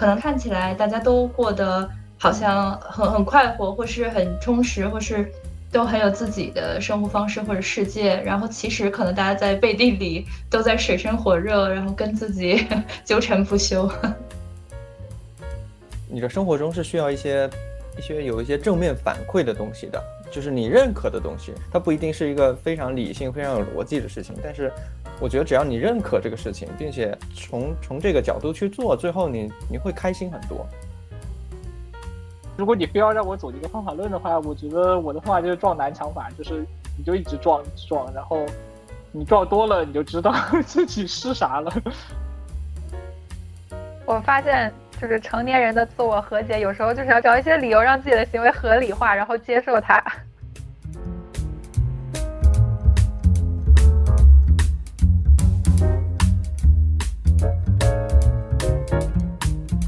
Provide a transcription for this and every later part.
可能看起来大家都过得好像很很快活，或是很充实，或是都很有自己的生活方式或者世界。然后其实可能大家在背地里都在水深火热，然后跟自己 纠缠不休。你的生活中是需要一些一些有一些正面反馈的东西的，就是你认可的东西，它不一定是一个非常理性、非常有逻辑的事情，但是。我觉得只要你认可这个事情，并且从从这个角度去做，最后你你会开心很多。如果你非要让我走一个方法论的话，我觉得我的方法就是撞南墙法，就是你就一直撞撞，然后你撞多了，你就知道 自己是啥了。我发现，就是成年人的自我和解，有时候就是要找一些理由让自己的行为合理化，然后接受它。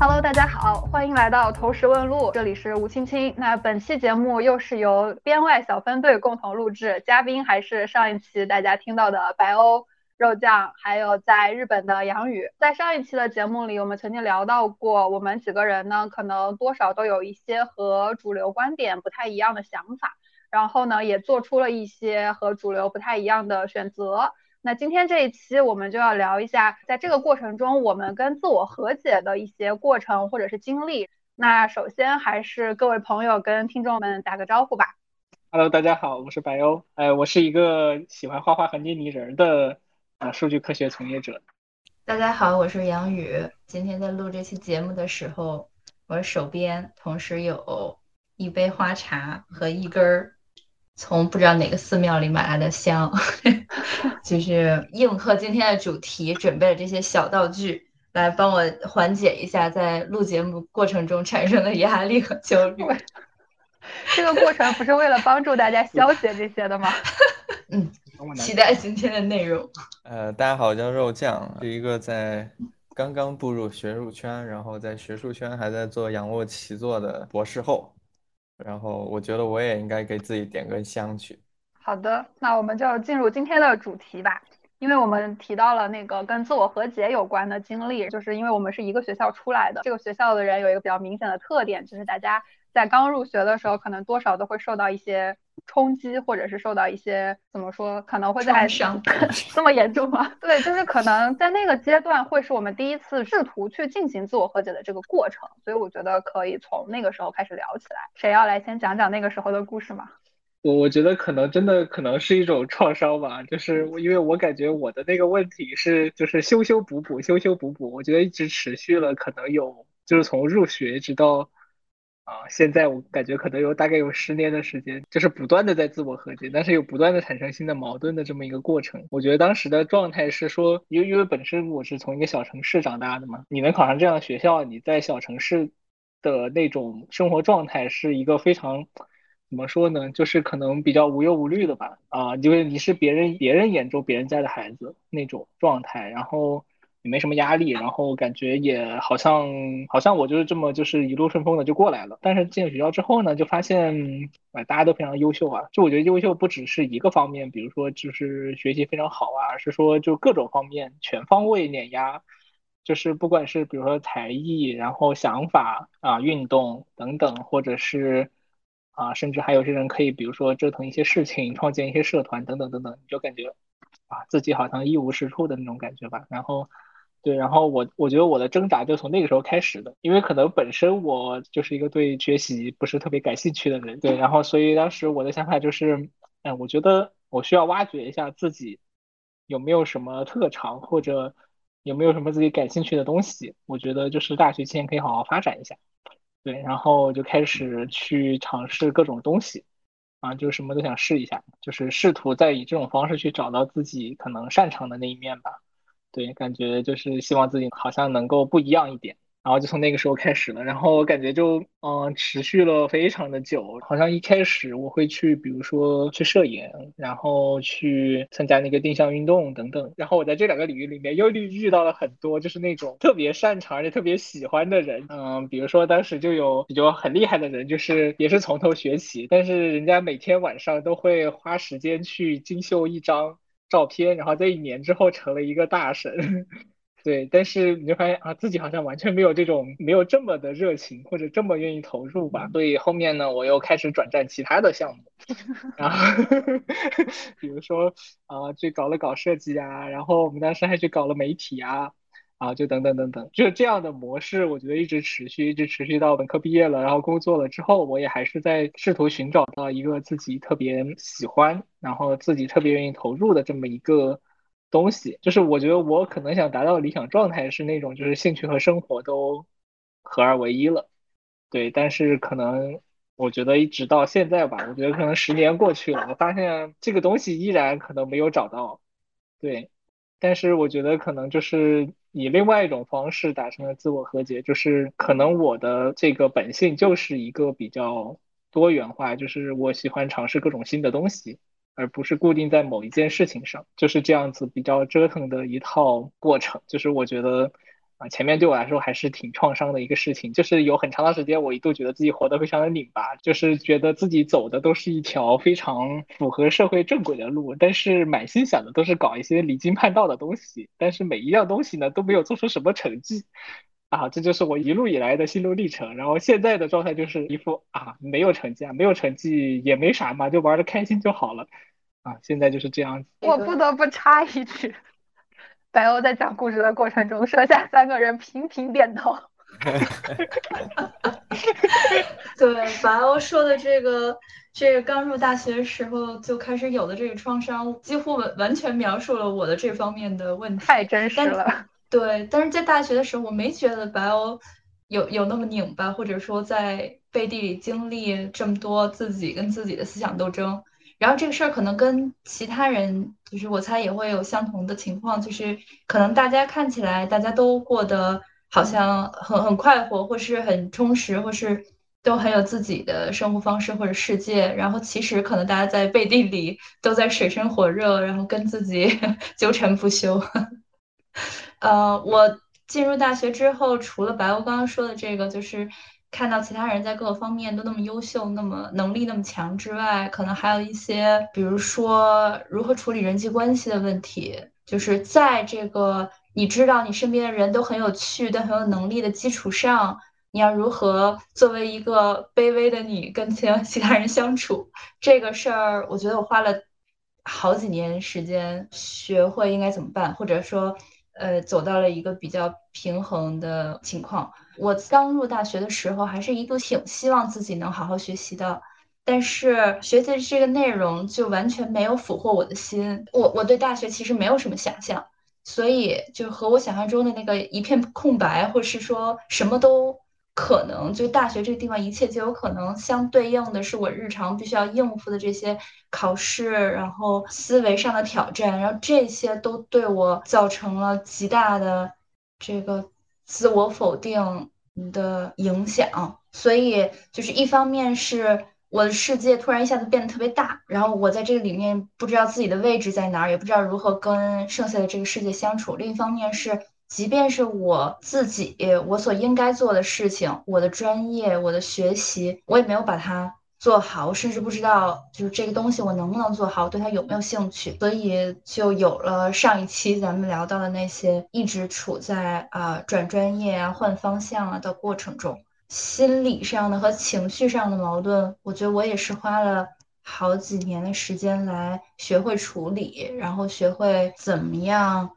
Hello，大家好，欢迎来到投石问路，这里是吴青青。那本期节目又是由编外小分队共同录制，嘉宾还是上一期大家听到的白欧肉酱，还有在日本的杨宇。在上一期的节目里，我们曾经聊到过，我们几个人呢，可能多少都有一些和主流观点不太一样的想法，然后呢，也做出了一些和主流不太一样的选择。那今天这一期我们就要聊一下，在这个过程中我们跟自我和解的一些过程或者是经历。那首先还是各位朋友跟听众们打个招呼吧。Hello，大家好，我是白欧，哎，我是一个喜欢画画和捏泥人的啊数据科学从业者。大家好，我是杨宇。今天在录这期节目的时候，我手边同时有一杯花茶和一根儿。从不知道哪个寺庙里买来的香 就是应和今天的主题，准备了这些小道具来帮我缓解一下在录节目过程中产生的压力和焦虑。这个过程不是为了帮助大家消解这些的吗？嗯，期待今天的内容。呃，大家好，我叫肉酱，是一个在刚刚步入学术圈，然后在学术圈还在做仰卧起坐的博士后。然后我觉得我也应该给自己点根香去。好的，那我们就进入今天的主题吧。因为我们提到了那个跟自我和解有关的经历，就是因为我们是一个学校出来的，这个学校的人有一个比较明显的特点，就是大家在刚入学的时候，可能多少都会受到一些冲击，或者是受到一些怎么说，可能会在伤 这么严重吗？对，就是可能在那个阶段会是我们第一次试图去进行自我和解的这个过程，所以我觉得可以从那个时候开始聊起来。谁要来先讲讲那个时候的故事吗？我我觉得可能真的可能是一种创伤吧，就是因为我感觉我的那个问题是就是修修补补修修补补，我觉得一直持续了可能有就是从入学直到啊现在，我感觉可能有大概有十年的时间，就是不断的在自我和解，但是又不断的产生新的矛盾的这么一个过程。我觉得当时的状态是说，因为因为本身我是从一个小城市长大的嘛，你能考上这样的学校，你在小城市的那种生活状态是一个非常。怎么说呢？就是可能比较无忧无虑的吧，啊，因为你是别人别人眼中别人家的孩子那种状态，然后也没什么压力，然后感觉也好像好像我就是这么就是一路顺风的就过来了。但是进了学校之后呢，就发现啊大家都非常优秀啊，就我觉得优秀不只是一个方面，比如说就是学习非常好啊，而是说就各种方面全方位碾压，就是不管是比如说才艺，然后想法啊运动等等，或者是。啊，甚至还有些人可以，比如说折腾一些事情，创建一些社团等等等等，你就感觉啊，自己好像一无是处的那种感觉吧。然后，对，然后我我觉得我的挣扎就从那个时候开始的，因为可能本身我就是一个对学习不是特别感兴趣的人，对，然后所以当时我的想法就是，嗯，我觉得我需要挖掘一下自己有没有什么特长，或者有没有什么自己感兴趣的东西，我觉得就是大学期间可以好好发展一下。对，然后就开始去尝试各种东西，啊，就什么都想试一下，就是试图在以这种方式去找到自己可能擅长的那一面吧。对，感觉就是希望自己好像能够不一样一点。然后就从那个时候开始了，然后我感觉就嗯持续了非常的久，好像一开始我会去，比如说去摄影，然后去参加那个定向运动等等，然后我在这两个领域里面又遇遇到了很多就是那种特别擅长而且特别喜欢的人，嗯，比如说当时就有比较很厉害的人，就是也是从头学起，但是人家每天晚上都会花时间去精修一张照片，然后在一年之后成了一个大神。对，但是你就发现啊，自己好像完全没有这种没有这么的热情或者这么愿意投入吧。所以后面呢，我又开始转战其他的项目，然后 比如说啊，去搞了搞设计啊，然后我们当时还去搞了媒体啊，啊，就等等等等，就这样的模式，我觉得一直持续，一直持续到本科毕业了，然后工作了之后，我也还是在试图寻找到一个自己特别喜欢，然后自己特别愿意投入的这么一个。东西就是，我觉得我可能想达到理想状态是那种，就是兴趣和生活都合二为一了。对，但是可能我觉得一直到现在吧，我觉得可能十年过去了，我发现这个东西依然可能没有找到。对，但是我觉得可能就是以另外一种方式达成了自我和解，就是可能我的这个本性就是一个比较多元化，就是我喜欢尝试各种新的东西。而不是固定在某一件事情上，就是这样子比较折腾的一套过程。就是我觉得啊，前面对我来说还是挺创伤的一个事情。就是有很长的时间，我一度觉得自己活得非常的拧巴，就是觉得自己走的都是一条非常符合社会正轨的路，但是满心想的都是搞一些离经叛道的东西。但是每一样东西呢，都没有做出什么成绩。啊，这就是我一路以来的心路历程。然后现在的状态就是一副啊，没有成绩啊，没有成绩也没啥嘛，就玩的开心就好了。啊，现在就是这样子。我不得不插一句，白欧在讲故事的过程中，剩下三个人频频点头。对，白欧说的这个，这个刚入大学时候就开始有的这个创伤，几乎完完全描述了我的这方面的问题。太真实了。对，但是在大学的时候，我没觉得白欧有有那么拧巴，或者说在背地里经历这么多自己跟自己的思想斗争。然后这个事儿可能跟其他人，就是我猜也会有相同的情况，就是可能大家看起来大家都过得好像很很快活，或是很充实，或是都很有自己的生活方式或者世界。然后其实可能大家在背地里都在水深火热，然后跟自己 纠缠不休。呃，我进入大学之后，除了白欧刚刚说的这个，就是看到其他人在各个方面都那么优秀，那么能力那么强之外，可能还有一些，比如说如何处理人际关系的问题，就是在这个你知道你身边的人都很有趣、都很有能力的基础上，你要如何作为一个卑微的你跟其他 其他人相处？这个事儿，我觉得我花了好几年时间学会应该怎么办，或者说。呃，走到了一个比较平衡的情况。我刚入大学的时候，还是一度挺希望自己能好好学习的，但是学习这个内容就完全没有俘获我的心。我我对大学其实没有什么想象，所以就和我想象中的那个一片空白，或是说什么都。可能就大学这个地方，一切皆有可能相对应的是我日常必须要应付的这些考试，然后思维上的挑战，然后这些都对我造成了极大的这个自我否定的影响。所以就是一方面是我的世界突然一下子变得特别大，然后我在这个里面不知道自己的位置在哪儿，也不知道如何跟剩下的这个世界相处。另一方面是。即便是我自己，我所应该做的事情，我的专业，我的学习，我也没有把它做好，我甚至不知道就是这个东西我能不能做好，对它有没有兴趣，所以就有了上一期咱们聊到的那些一直处在啊转专业啊换方向啊的过程中，心理上的和情绪上的矛盾，我觉得我也是花了好几年的时间来学会处理，然后学会怎么样。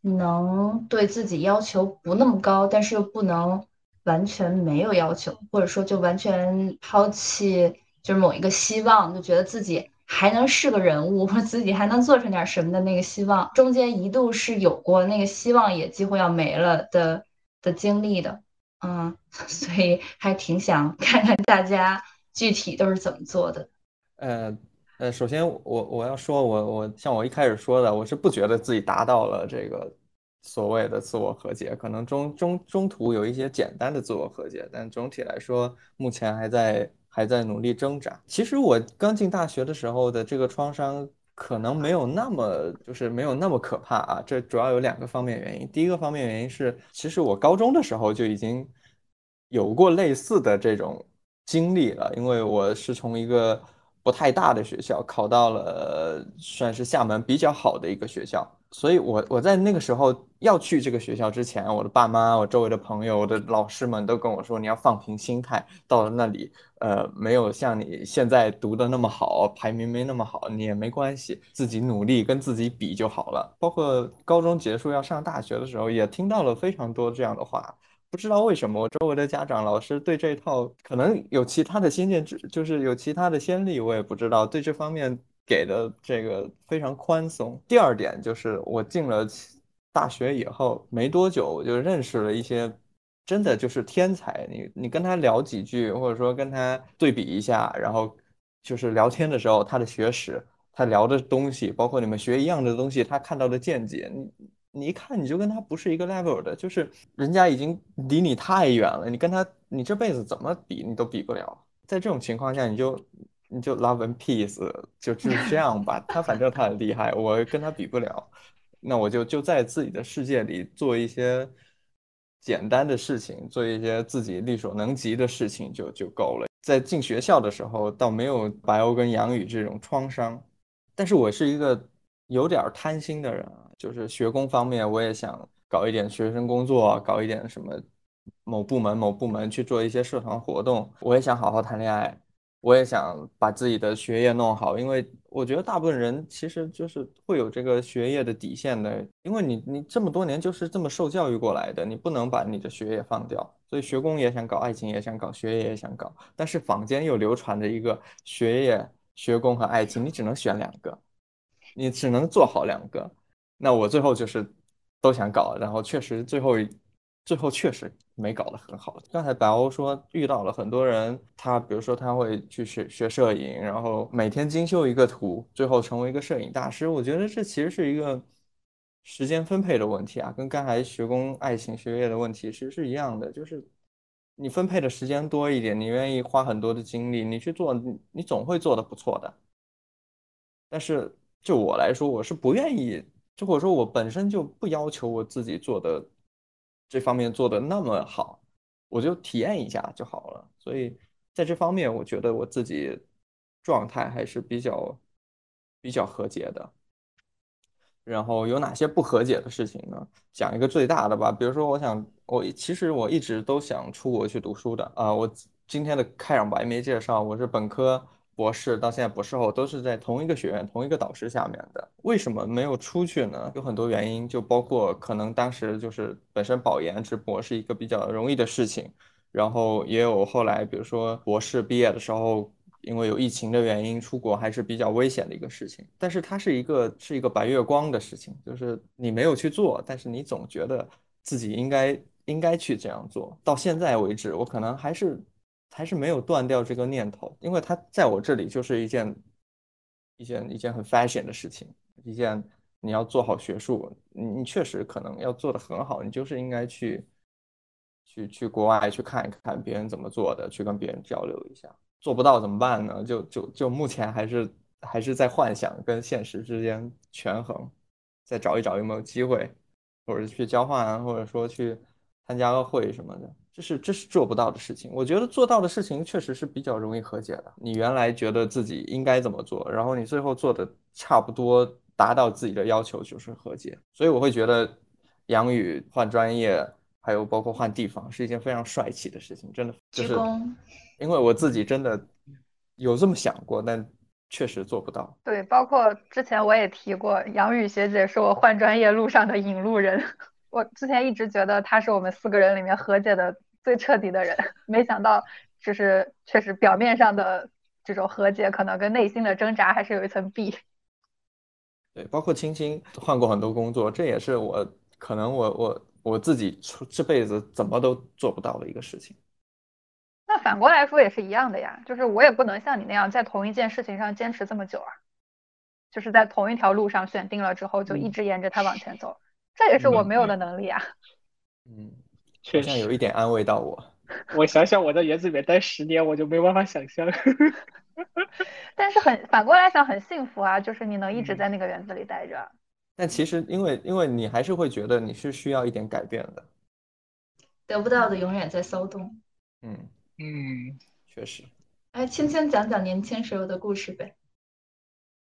能对自己要求不那么高，但是又不能完全没有要求，或者说就完全抛弃，就是某一个希望，就觉得自己还能是个人物，或者自己还能做成点什么的那个希望，中间一度是有过那个希望也几乎要没了的的经历的，嗯，所以还挺想看看大家具体都是怎么做的，呃。呃，首先我我要说，我我像我一开始说的，我是不觉得自己达到了这个所谓的自我和解，可能中中中途有一些简单的自我和解，但总体来说，目前还在还在努力挣扎。其实我刚进大学的时候的这个创伤，可能没有那么就是没有那么可怕啊。这主要有两个方面原因。第一个方面原因是，其实我高中的时候就已经有过类似的这种经历了，因为我是从一个。不太大的学校，考到了算是厦门比较好的一个学校，所以我我在那个时候要去这个学校之前，我的爸妈、我周围的朋友、我的老师们都跟我说，你要放平心态，到了那里，呃，没有像你现在读的那么好，排名没那么好，你也没关系，自己努力跟自己比就好了。包括高中结束要上大学的时候，也听到了非常多这样的话。不知道为什么，我周围的家长、老师对这一套可能有其他的先见之，就是有其他的先例，我也不知道。对这方面给的这个非常宽松。第二点就是我进了大学以后没多久，我就认识了一些真的就是天才。你你跟他聊几句，或者说跟他对比一下，然后就是聊天的时候，他的学识，他聊的东西，包括你们学一样的东西，他看到的见解，你。你一看你就跟他不是一个 level 的，就是人家已经离你太远了，你跟他你这辈子怎么比你都比不了。在这种情况下，你就你就 love and peace，就就这样吧。他反正他很厉害，我跟他比不了，那我就就在自己的世界里做一些简单的事情，做一些自己力所能及的事情就就够了。在进学校的时候，倒没有白欧跟杨宇这种创伤，但是我是一个有点贪心的人啊。就是学工方面，我也想搞一点学生工作，搞一点什么某部门某部门去做一些社团活动。我也想好好谈恋爱，我也想把自己的学业弄好，因为我觉得大部分人其实就是会有这个学业的底线的，因为你你这么多年就是这么受教育过来的，你不能把你的学业放掉。所以学工也想搞，爱情也想搞，学业也想搞，但是坊间又流传着一个学业、学工和爱情，你只能选两个，你只能做好两个。那我最后就是都想搞，然后确实最后最后确实没搞得很好。刚才白欧说遇到了很多人，他比如说他会去学学摄影，然后每天精修一个图，最后成为一个摄影大师。我觉得这其实是一个时间分配的问题啊，跟刚才学工、爱情、学业的问题其实是一样的，就是你分配的时间多一点，你愿意花很多的精力，你去做，你总会做得不错的。但是就我来说，我是不愿意。就或者说我本身就不要求我自己做的这方面做的那么好，我就体验一下就好了。所以在这方面，我觉得我自己状态还是比较比较和解的。然后有哪些不和解的事情呢？讲一个最大的吧，比如说，我想我其实我一直都想出国去读书的啊。我今天的开场白没介绍，我是本科。博士到现在博士后都是在同一个学院、同一个导师下面的，为什么没有出去呢？有很多原因，就包括可能当时就是本身保研直博是一个比较容易的事情，然后也有后来比如说博士毕业的时候，因为有疫情的原因，出国还是比较危险的一个事情。但是它是一个是一个白月光的事情，就是你没有去做，但是你总觉得自己应该应该去这样做。到现在为止，我可能还是。还是没有断掉这个念头，因为它在我这里就是一件一件一件很 fashion 的事情，一件你要做好学术，你你确实可能要做的很好，你就是应该去去去国外去看一看别人怎么做的，去跟别人交流一下。做不到怎么办呢？就就就目前还是还是在幻想跟现实之间权衡，再找一找有没有机会，或者去交换，或者说去参加个会什么的。这是这是做不到的事情，我觉得做到的事情确实是比较容易和解的。你原来觉得自己应该怎么做，然后你最后做的差不多达到自己的要求，就是和解。所以我会觉得杨宇换专业，还有包括换地方，是一件非常帅气的事情，真的。就是因为我自己真的有这么想过，但确实做不到。对，包括之前我也提过，杨宇学姐是我换专业路上的引路人。我之前一直觉得她是我们四个人里面和解的。最彻底的人，没想到就是确实表面上的这种和解，可能跟内心的挣扎还是有一层壁。对，包括青青换过很多工作，这也是我可能我我我自己出这辈子怎么都做不到的一个事情。那反过来说也是一样的呀，就是我也不能像你那样在同一件事情上坚持这么久啊，就是在同一条路上选定了之后就一直沿着它往前走，这也是我没有的能力啊。嗯。好像有一点安慰到我。我想想，我在园子里面待十年，我就没办法想象。但是很反过来想，很幸福啊，就是你能一直在那个园子里待着。但其实，因为因为你还是会觉得你是需要一点改变的。得不到的永远在骚动。嗯嗯，确实。哎，轻轻讲讲年轻时候的故事呗。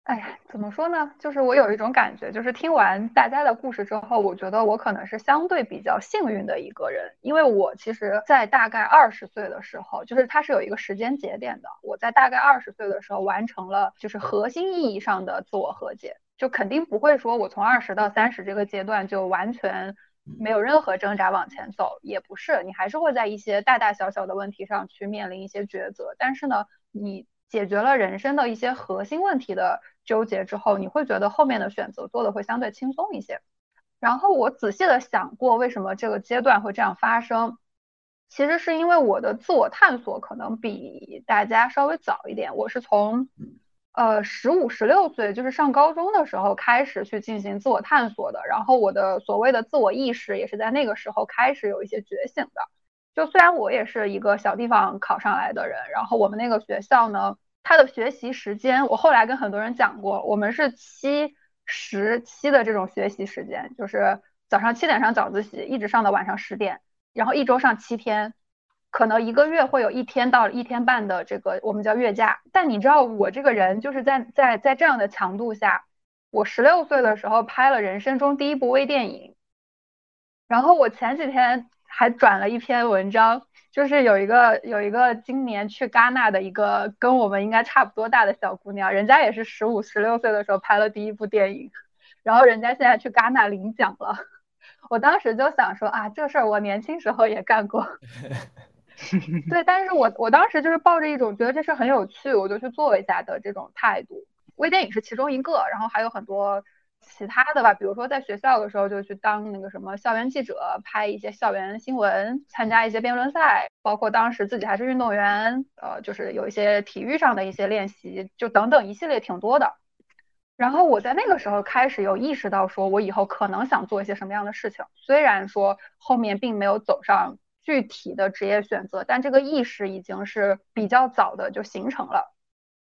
哎呀，怎么说呢？就是我有一种感觉，就是听完大家的故事之后，我觉得我可能是相对比较幸运的一个人，因为我其实，在大概二十岁的时候，就是它是有一个时间节点的。我在大概二十岁的时候完成了，就是核心意义上的自我和解，就肯定不会说我从二十到三十这个阶段就完全没有任何挣扎往前走，也不是，你还是会在一些大大小小的问题上去面临一些抉择，但是呢，你解决了人生的一些核心问题的。纠结之后，你会觉得后面的选择做的会相对轻松一些。然后我仔细的想过，为什么这个阶段会这样发生？其实是因为我的自我探索可能比大家稍微早一点。我是从呃十五、十六岁，就是上高中的时候开始去进行自我探索的。然后我的所谓的自我意识也是在那个时候开始有一些觉醒的。就虽然我也是一个小地方考上来的人，然后我们那个学校呢。他的学习时间，我后来跟很多人讲过，我们是七十七的这种学习时间，就是早上七点上早自习，一直上到晚上十点，然后一周上七天，可能一个月会有一天到一天半的这个我们叫月假。但你知道我这个人就是在在在这样的强度下，我十六岁的时候拍了人生中第一部微电影，然后我前几天还转了一篇文章。就是有一个有一个今年去戛纳的一个跟我们应该差不多大的小姑娘，人家也是十五十六岁的时候拍了第一部电影，然后人家现在去戛纳领奖了。我当时就想说啊，这事儿我年轻时候也干过。对，但是我我当时就是抱着一种觉得这事很有趣，我就去做一下的这种态度。微电影是其中一个，然后还有很多。其他的吧，比如说在学校的时候就去当那个什么校园记者，拍一些校园新闻，参加一些辩论赛，包括当时自己还是运动员，呃，就是有一些体育上的一些练习，就等等一系列挺多的。然后我在那个时候开始有意识到，说我以后可能想做一些什么样的事情，虽然说后面并没有走上具体的职业选择，但这个意识已经是比较早的就形成了。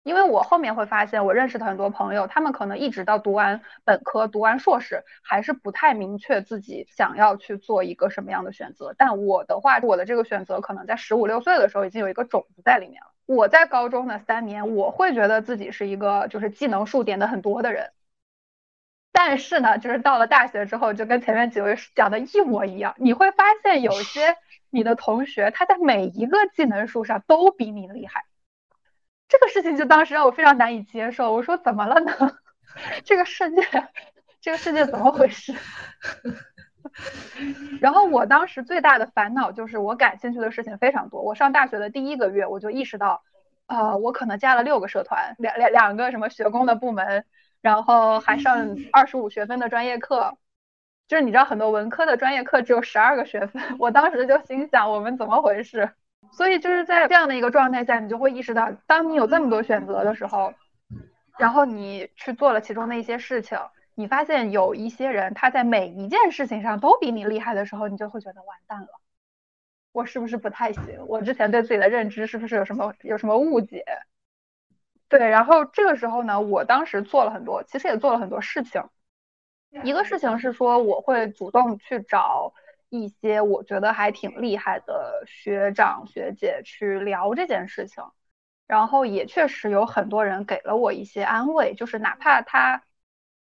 因为我后面会发现，我认识的很多朋友，他们可能一直到读完本科、读完硕士，还是不太明确自己想要去做一个什么样的选择。但我的话，我的这个选择可能在十五六岁的时候已经有一个种子在里面了。我在高中的三年，我会觉得自己是一个就是技能数点的很多的人，但是呢，就是到了大学之后，就跟前面几位讲的一模一样，你会发现有些你的同学他在每一个技能数上都比你厉害。这个事情就当时让我非常难以接受。我说怎么了呢？这个世界，这个世界怎么回事？然后我当时最大的烦恼就是我感兴趣的事情非常多。我上大学的第一个月，我就意识到，呃，我可能加了六个社团，两两两个什么学工的部门，然后还上二十五学分的专业课。就是你知道，很多文科的专业课只有十二个学分。我当时就心想，我们怎么回事？所以就是在这样的一个状态下，你就会意识到，当你有这么多选择的时候，然后你去做了其中的一些事情，你发现有一些人他在每一件事情上都比你厉害的时候，你就会觉得完蛋了，我是不是不太行？我之前对自己的认知是不是有什么有什么误解？对，然后这个时候呢，我当时做了很多，其实也做了很多事情。一个事情是说，我会主动去找。一些我觉得还挺厉害的学长学姐去聊这件事情，然后也确实有很多人给了我一些安慰，就是哪怕他，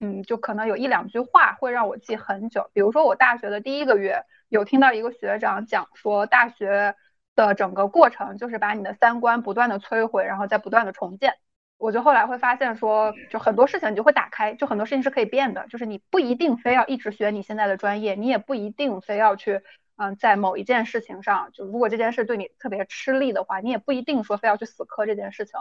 嗯，就可能有一两句话会让我记很久。比如说我大学的第一个月，有听到一个学长讲说，大学的整个过程就是把你的三观不断的摧毁，然后再不断的重建。我就后来会发现说，就很多事情你就会打开，就很多事情是可以变的，就是你不一定非要一直学你现在的专业，你也不一定非要去，嗯，在某一件事情上，就如果这件事对你特别吃力的话，你也不一定说非要去死磕这件事情。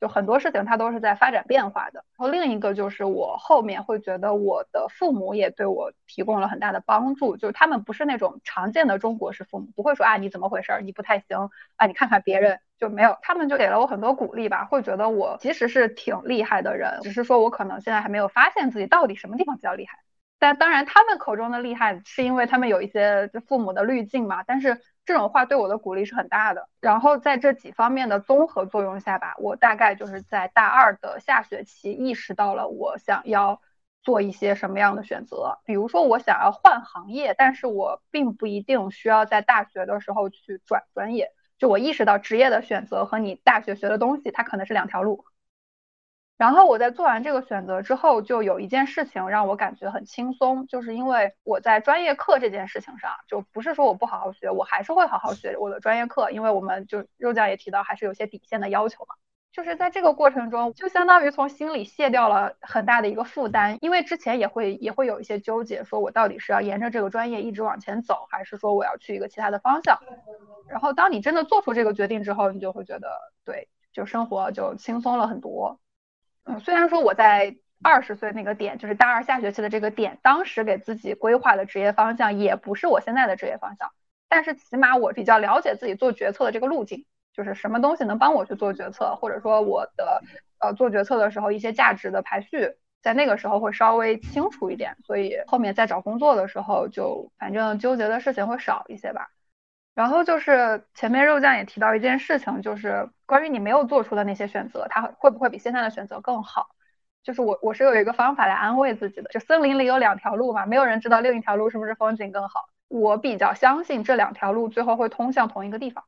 就很多事情它都是在发展变化的。然后另一个就是我后面会觉得我的父母也对我提供了很大的帮助，就是他们不是那种常见的中国式父母，不会说啊你怎么回事，你不太行啊，你看看别人就没有，他们就给了我很多鼓励吧，会觉得我其实是挺厉害的人，只是说我可能现在还没有发现自己到底什么地方比较厉害。但当然他们口中的厉害是因为他们有一些父母的滤镜嘛，但是。这种话对我的鼓励是很大的。然后在这几方面的综合作用下吧，我大概就是在大二的下学期意识到了我想要做一些什么样的选择。比如说我想要换行业，但是我并不一定需要在大学的时候去转专业。就我意识到职业的选择和你大学学的东西，它可能是两条路。然后我在做完这个选择之后，就有一件事情让我感觉很轻松，就是因为我在专业课这件事情上，就不是说我不好好学，我还是会好好学我的专业课，因为我们就肉酱也提到，还是有些底线的要求嘛。就是在这个过程中，就相当于从心里卸掉了很大的一个负担，因为之前也会也会有一些纠结，说我到底是要沿着这个专业一直往前走，还是说我要去一个其他的方向。然后当你真的做出这个决定之后，你就会觉得，对，就生活就轻松了很多。嗯，虽然说我在二十岁那个点，就是大二下学期的这个点，当时给自己规划的职业方向也不是我现在的职业方向，但是起码我比较了解自己做决策的这个路径，就是什么东西能帮我去做决策，或者说我的呃做决策的时候一些价值的排序，在那个时候会稍微清楚一点，所以后面在找工作的时候就反正纠结的事情会少一些吧。然后就是前面肉酱也提到一件事情，就是关于你没有做出的那些选择，它会不会比现在的选择更好？就是我我是有一个方法来安慰自己的，就森林里有两条路嘛，没有人知道另一条路是不是风景更好。我比较相信这两条路最后会通向同一个地方，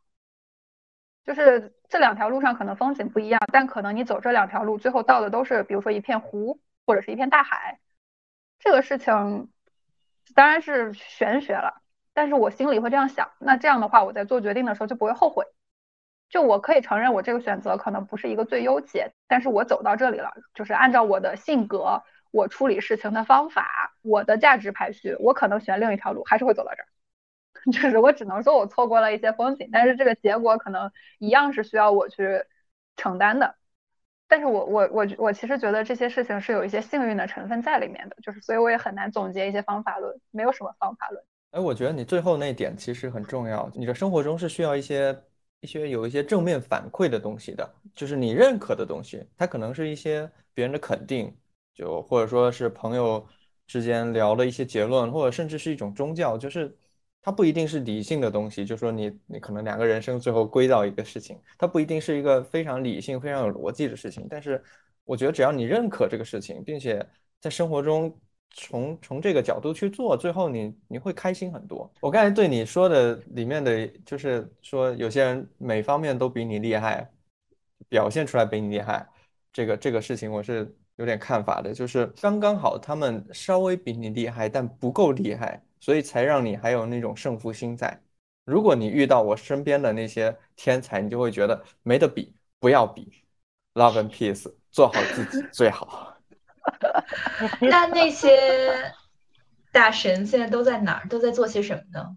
就是这两条路上可能风景不一样，但可能你走这两条路最后到的都是，比如说一片湖或者是一片大海。这个事情当然是玄学了。但是我心里会这样想，那这样的话，我在做决定的时候就不会后悔。就我可以承认，我这个选择可能不是一个最优解，但是我走到这里了，就是按照我的性格，我处理事情的方法，我的价值排序，我可能选另一条路，还是会走到这儿。就是我只能说我错过了一些风景，但是这个结果可能一样是需要我去承担的。但是我我我我其实觉得这些事情是有一些幸运的成分在里面的，就是所以我也很难总结一些方法论，没有什么方法论。哎，我觉得你最后那点其实很重要。你的生活中是需要一些一些有一些正面反馈的东西的，就是你认可的东西。它可能是一些别人的肯定，就或者说是朋友之间聊的一些结论，或者甚至是一种宗教，就是它不一定是理性的东西。就说你你可能两个人生最后归到一个事情，它不一定是一个非常理性、非常有逻辑的事情。但是我觉得只要你认可这个事情，并且在生活中。从从这个角度去做，最后你你会开心很多。我刚才对你说的里面的，就是说有些人每方面都比你厉害，表现出来比你厉害，这个这个事情我是有点看法的，就是刚刚好他们稍微比你厉害，但不够厉害，所以才让你还有那种胜负心在。如果你遇到我身边的那些天才，你就会觉得没得比，不要比，love and peace，做好自己最好。那那些大神现在都在哪儿？都在做些什么呢？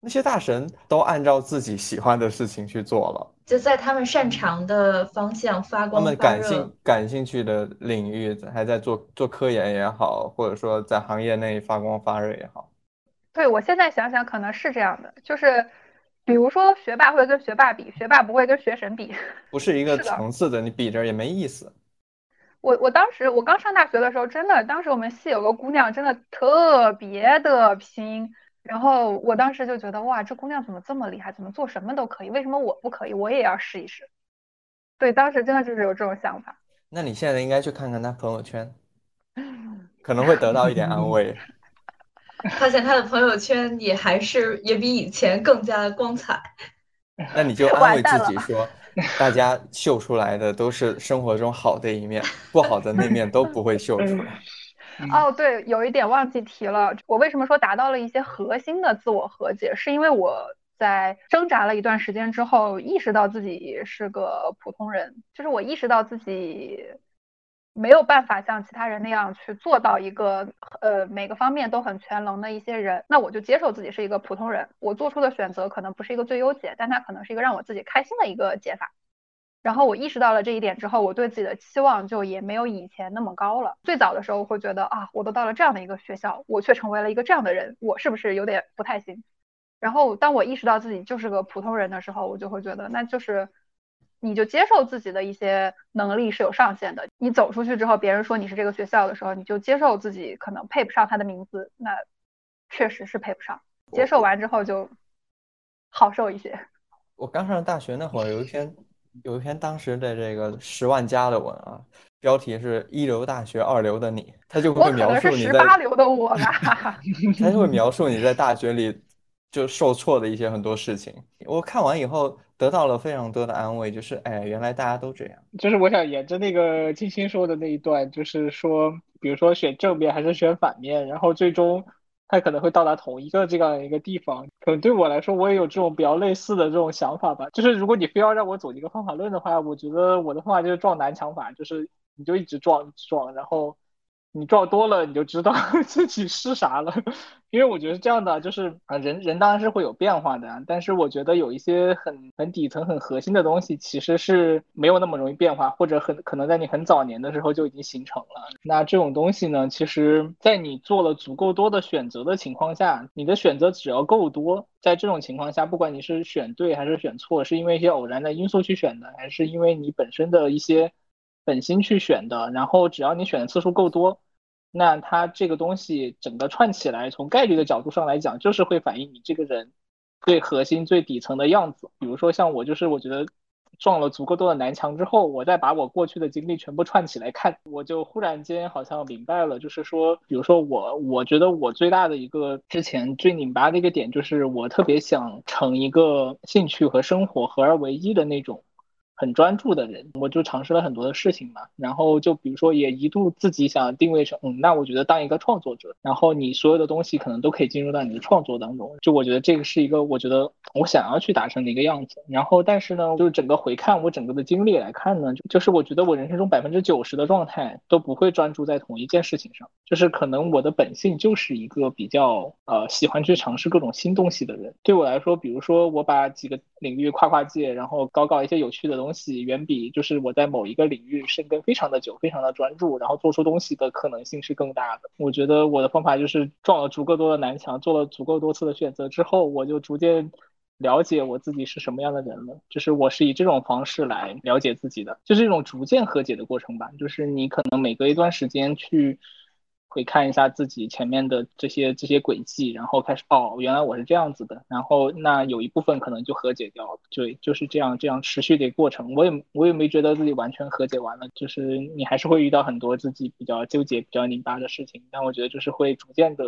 那些大神都按照自己喜欢的事情去做了，就在他们擅长的方向发光。他们感兴感兴趣的领域，还在做做科研也好，或者说在行业内发光发热也好。对，我现在想想，可能是这样的，就是比如说学霸会跟学霸比，学霸不会跟学神比，不是一个层次的，你比着也没意思。我我当时我刚上大学的时候，真的，当时我们系有个姑娘，真的特别的拼。然后我当时就觉得，哇，这姑娘怎么这么厉害？怎么做什么都可以？为什么我不可以？我也要试一试。对，当时真的就是有这种想法。那你现在应该去看看她朋友圈，可能会得到一点安慰。发现他的朋友圈也还是也比以前更加的光彩。那你就 安慰自己 说。大家秀出来的都是生活中好的一面，不好的那面都不会秀出来。哦，对，有一点忘记提了，我为什么说达到了一些核心的自我和解，是因为我在挣扎了一段时间之后，意识到自己是个普通人，就是我意识到自己。没有办法像其他人那样去做到一个呃每个方面都很全能的一些人，那我就接受自己是一个普通人。我做出的选择可能不是一个最优解，但它可能是一个让我自己开心的一个解法。然后我意识到了这一点之后，我对自己的期望就也没有以前那么高了。最早的时候会觉得啊，我都到了这样的一个学校，我却成为了一个这样的人，我是不是有点不太行？然后当我意识到自己就是个普通人的时候，我就会觉得那就是。你就接受自己的一些能力是有上限的。你走出去之后，别人说你是这个学校的时候，你就接受自己可能配不上他的名字，那确实是配不上。接受完之后就好受一些。我刚上大学那会儿，有一篇有一篇当时的这个十万加的文啊，标题是一流大学二流的你，他就会描述你在十八流的我吧，他就会描述你在大学里就受挫的一些很多事情。我看完以后得到了非常多的安慰，就是哎，原来大家都这样。就是我想沿着那个金星说的那一段，就是说，比如说选正面还是选反面，然后最终他可能会到达同一个这样一个地方。可能对我来说，我也有这种比较类似的这种想法吧。就是如果你非要让我走一个方法论的话，我觉得我的方法就是撞南墙法，就是你就一直撞撞，然后。你撞多了，你就知道 自己是啥了。因为我觉得这样的，就是啊，人人当然是会有变化的，但是我觉得有一些很很底层、很核心的东西，其实是没有那么容易变化，或者很可能在你很早年的时候就已经形成了。那这种东西呢，其实在你做了足够多的选择的情况下，你的选择只要够多，在这种情况下，不管你是选对还是选错，是因为一些偶然的因素去选的，还是因为你本身的一些。本心去选的，然后只要你选的次数够多，那它这个东西整个串起来，从概率的角度上来讲，就是会反映你这个人最核心、最底层的样子。比如说像我，就是我觉得撞了足够多的南墙之后，我再把我过去的经历全部串起来看，我就忽然间好像明白了，就是说，比如说我，我觉得我最大的一个之前最拧巴的一个点，就是我特别想成一个兴趣和生活合二为一的那种。很专注的人，我就尝试了很多的事情嘛，然后就比如说也一度自己想定位成，嗯，那我觉得当一个创作者，然后你所有的东西可能都可以进入到你的创作当中，就我觉得这个是一个我觉得我想要去达成的一个样子。然后但是呢，就是整个回看我整个的经历来看呢，就就是我觉得我人生中百分之九十的状态都不会专注在同一件事情上，就是可能我的本性就是一个比较呃喜欢去尝试各种新东西的人。对我来说，比如说我把几个领域跨跨界，然后搞搞一些有趣的东西。远比就是我在某一个领域深耕非常的久，非常的专注，然后做出东西的可能性是更大的。我觉得我的方法就是撞了足够多的南墙，做了足够多次的选择之后，我就逐渐了解我自己是什么样的人了。就是我是以这种方式来了解自己的，就是一种逐渐和解的过程吧。就是你可能每隔一段时间去。会看一下自己前面的这些这些轨迹，然后开始哦，原来我是这样子的，然后那有一部分可能就和解掉了，对，就是这样这样持续的过程。我也我也没觉得自己完全和解完了，就是你还是会遇到很多自己比较纠结、比较拧巴的事情，但我觉得就是会逐渐的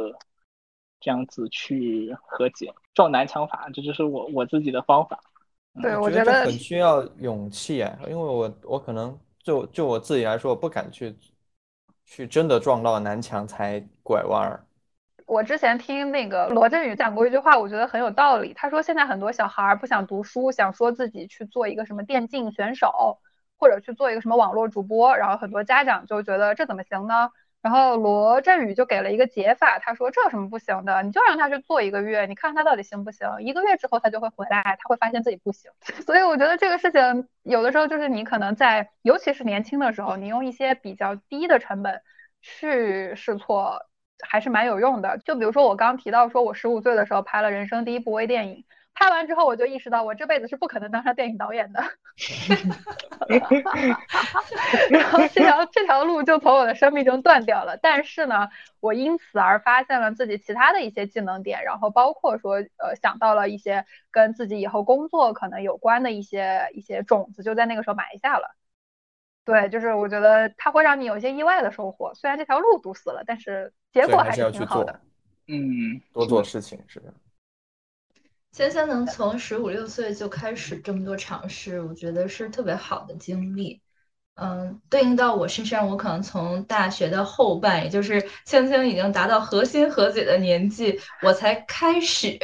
这样子去和解。撞南墙法，这就是我我自己的方法。对，我觉得很需要勇气啊，因为我我可能就就我自己来说，我不敢去。去真的撞到南墙才拐弯儿。我之前听那个罗振宇讲过一句话，我觉得很有道理。他说现在很多小孩不想读书，想说自己去做一个什么电竞选手，或者去做一个什么网络主播，然后很多家长就觉得这怎么行呢？然后罗振宇就给了一个解法，他说这有什么不行的？你就让他去做一个月，你看他到底行不行？一个月之后他就会回来，他会发现自己不行。所以我觉得这个事情有的时候就是你可能在，尤其是年轻的时候，你用一些比较低的成本去试错，还是蛮有用的。就比如说我刚提到说，我十五岁的时候拍了人生第一部微电影。拍完之后，我就意识到我这辈子是不可能当上电影导演的，然后这条这条路就从我的生命中断掉了。但是呢，我因此而发现了自己其他的一些技能点，然后包括说，呃，想到了一些跟自己以后工作可能有关的一些一些种子，就在那个时候埋下了。对，就是我觉得它会让你有一些意外的收获，虽然这条路堵死了，但是结果还是挺好的。嗯，多做事情是的。芊芊能从十五六岁就开始这么多尝试，我觉得是特别好的经历。嗯，对应到我身上，我可能从大学的后半，也就是芊芊已经达到核心和解的年纪，我才开始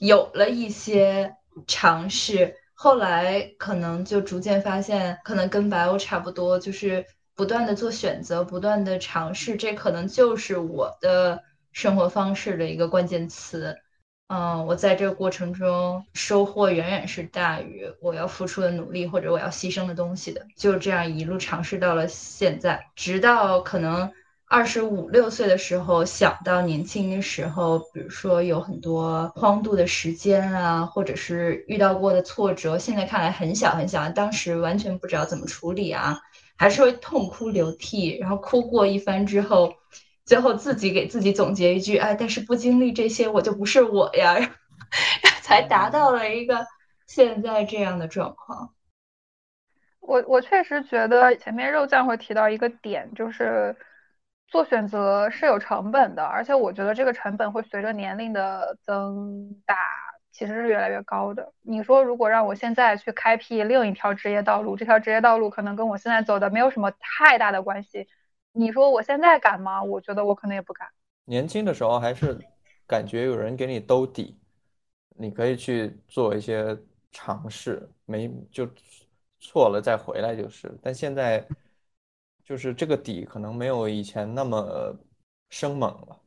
有了一些尝试。后来可能就逐渐发现，可能跟白欧差不多，就是不断的做选择，不断的尝试，这可能就是我的生活方式的一个关键词。嗯，我在这个过程中收获远远是大于我要付出的努力或者我要牺牲的东西的。就这样一路尝试到了现在，直到可能二十五六岁的时候，想到年轻的时候，比如说有很多荒度的时间啊，或者是遇到过的挫折，现在看来很小很小，当时完全不知道怎么处理啊，还是会痛哭流涕，然后哭过一番之后。最后自己给自己总结一句，哎，但是不经历这些，我就不是我呀，才达到了一个现在这样的状况。我我确实觉得前面肉酱会提到一个点，就是做选择是有成本的，而且我觉得这个成本会随着年龄的增大，其实是越来越高的。你说如果让我现在去开辟另一条职业道路，这条职业道路可能跟我现在走的没有什么太大的关系，你说我现在敢吗？我觉得我可能也不敢。年轻的时候还是感觉有人给你兜底，你可以去做一些尝试，没就错了再回来就是。但现在。就是这个底可能没有以前那么生猛了。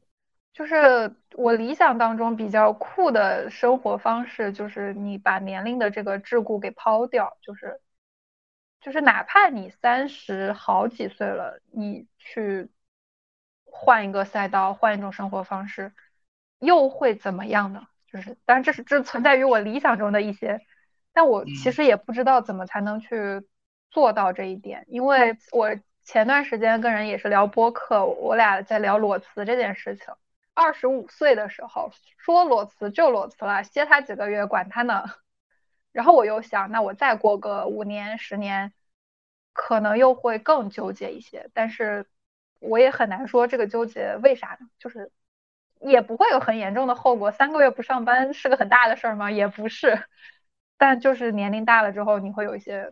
就是我理想当中比较酷的生活方式，就是你把年龄的这个桎梏给抛掉，就是就是哪怕你三十好几岁了，你去换一个赛道，换一种生活方式，又会怎么样呢？就是当然这是这存在于我理想中的一些，但我其实也不知道怎么才能去做到这一点，因为我。前段时间跟人也是聊播客，我俩在聊裸辞这件事情。二十五岁的时候说裸辞就裸辞了，歇他几个月管他呢。然后我又想，那我再过个五年十年，可能又会更纠结一些。但是我也很难说这个纠结为啥呢？就是也不会有很严重的后果。三个月不上班是个很大的事儿吗？也不是。但就是年龄大了之后，你会有一些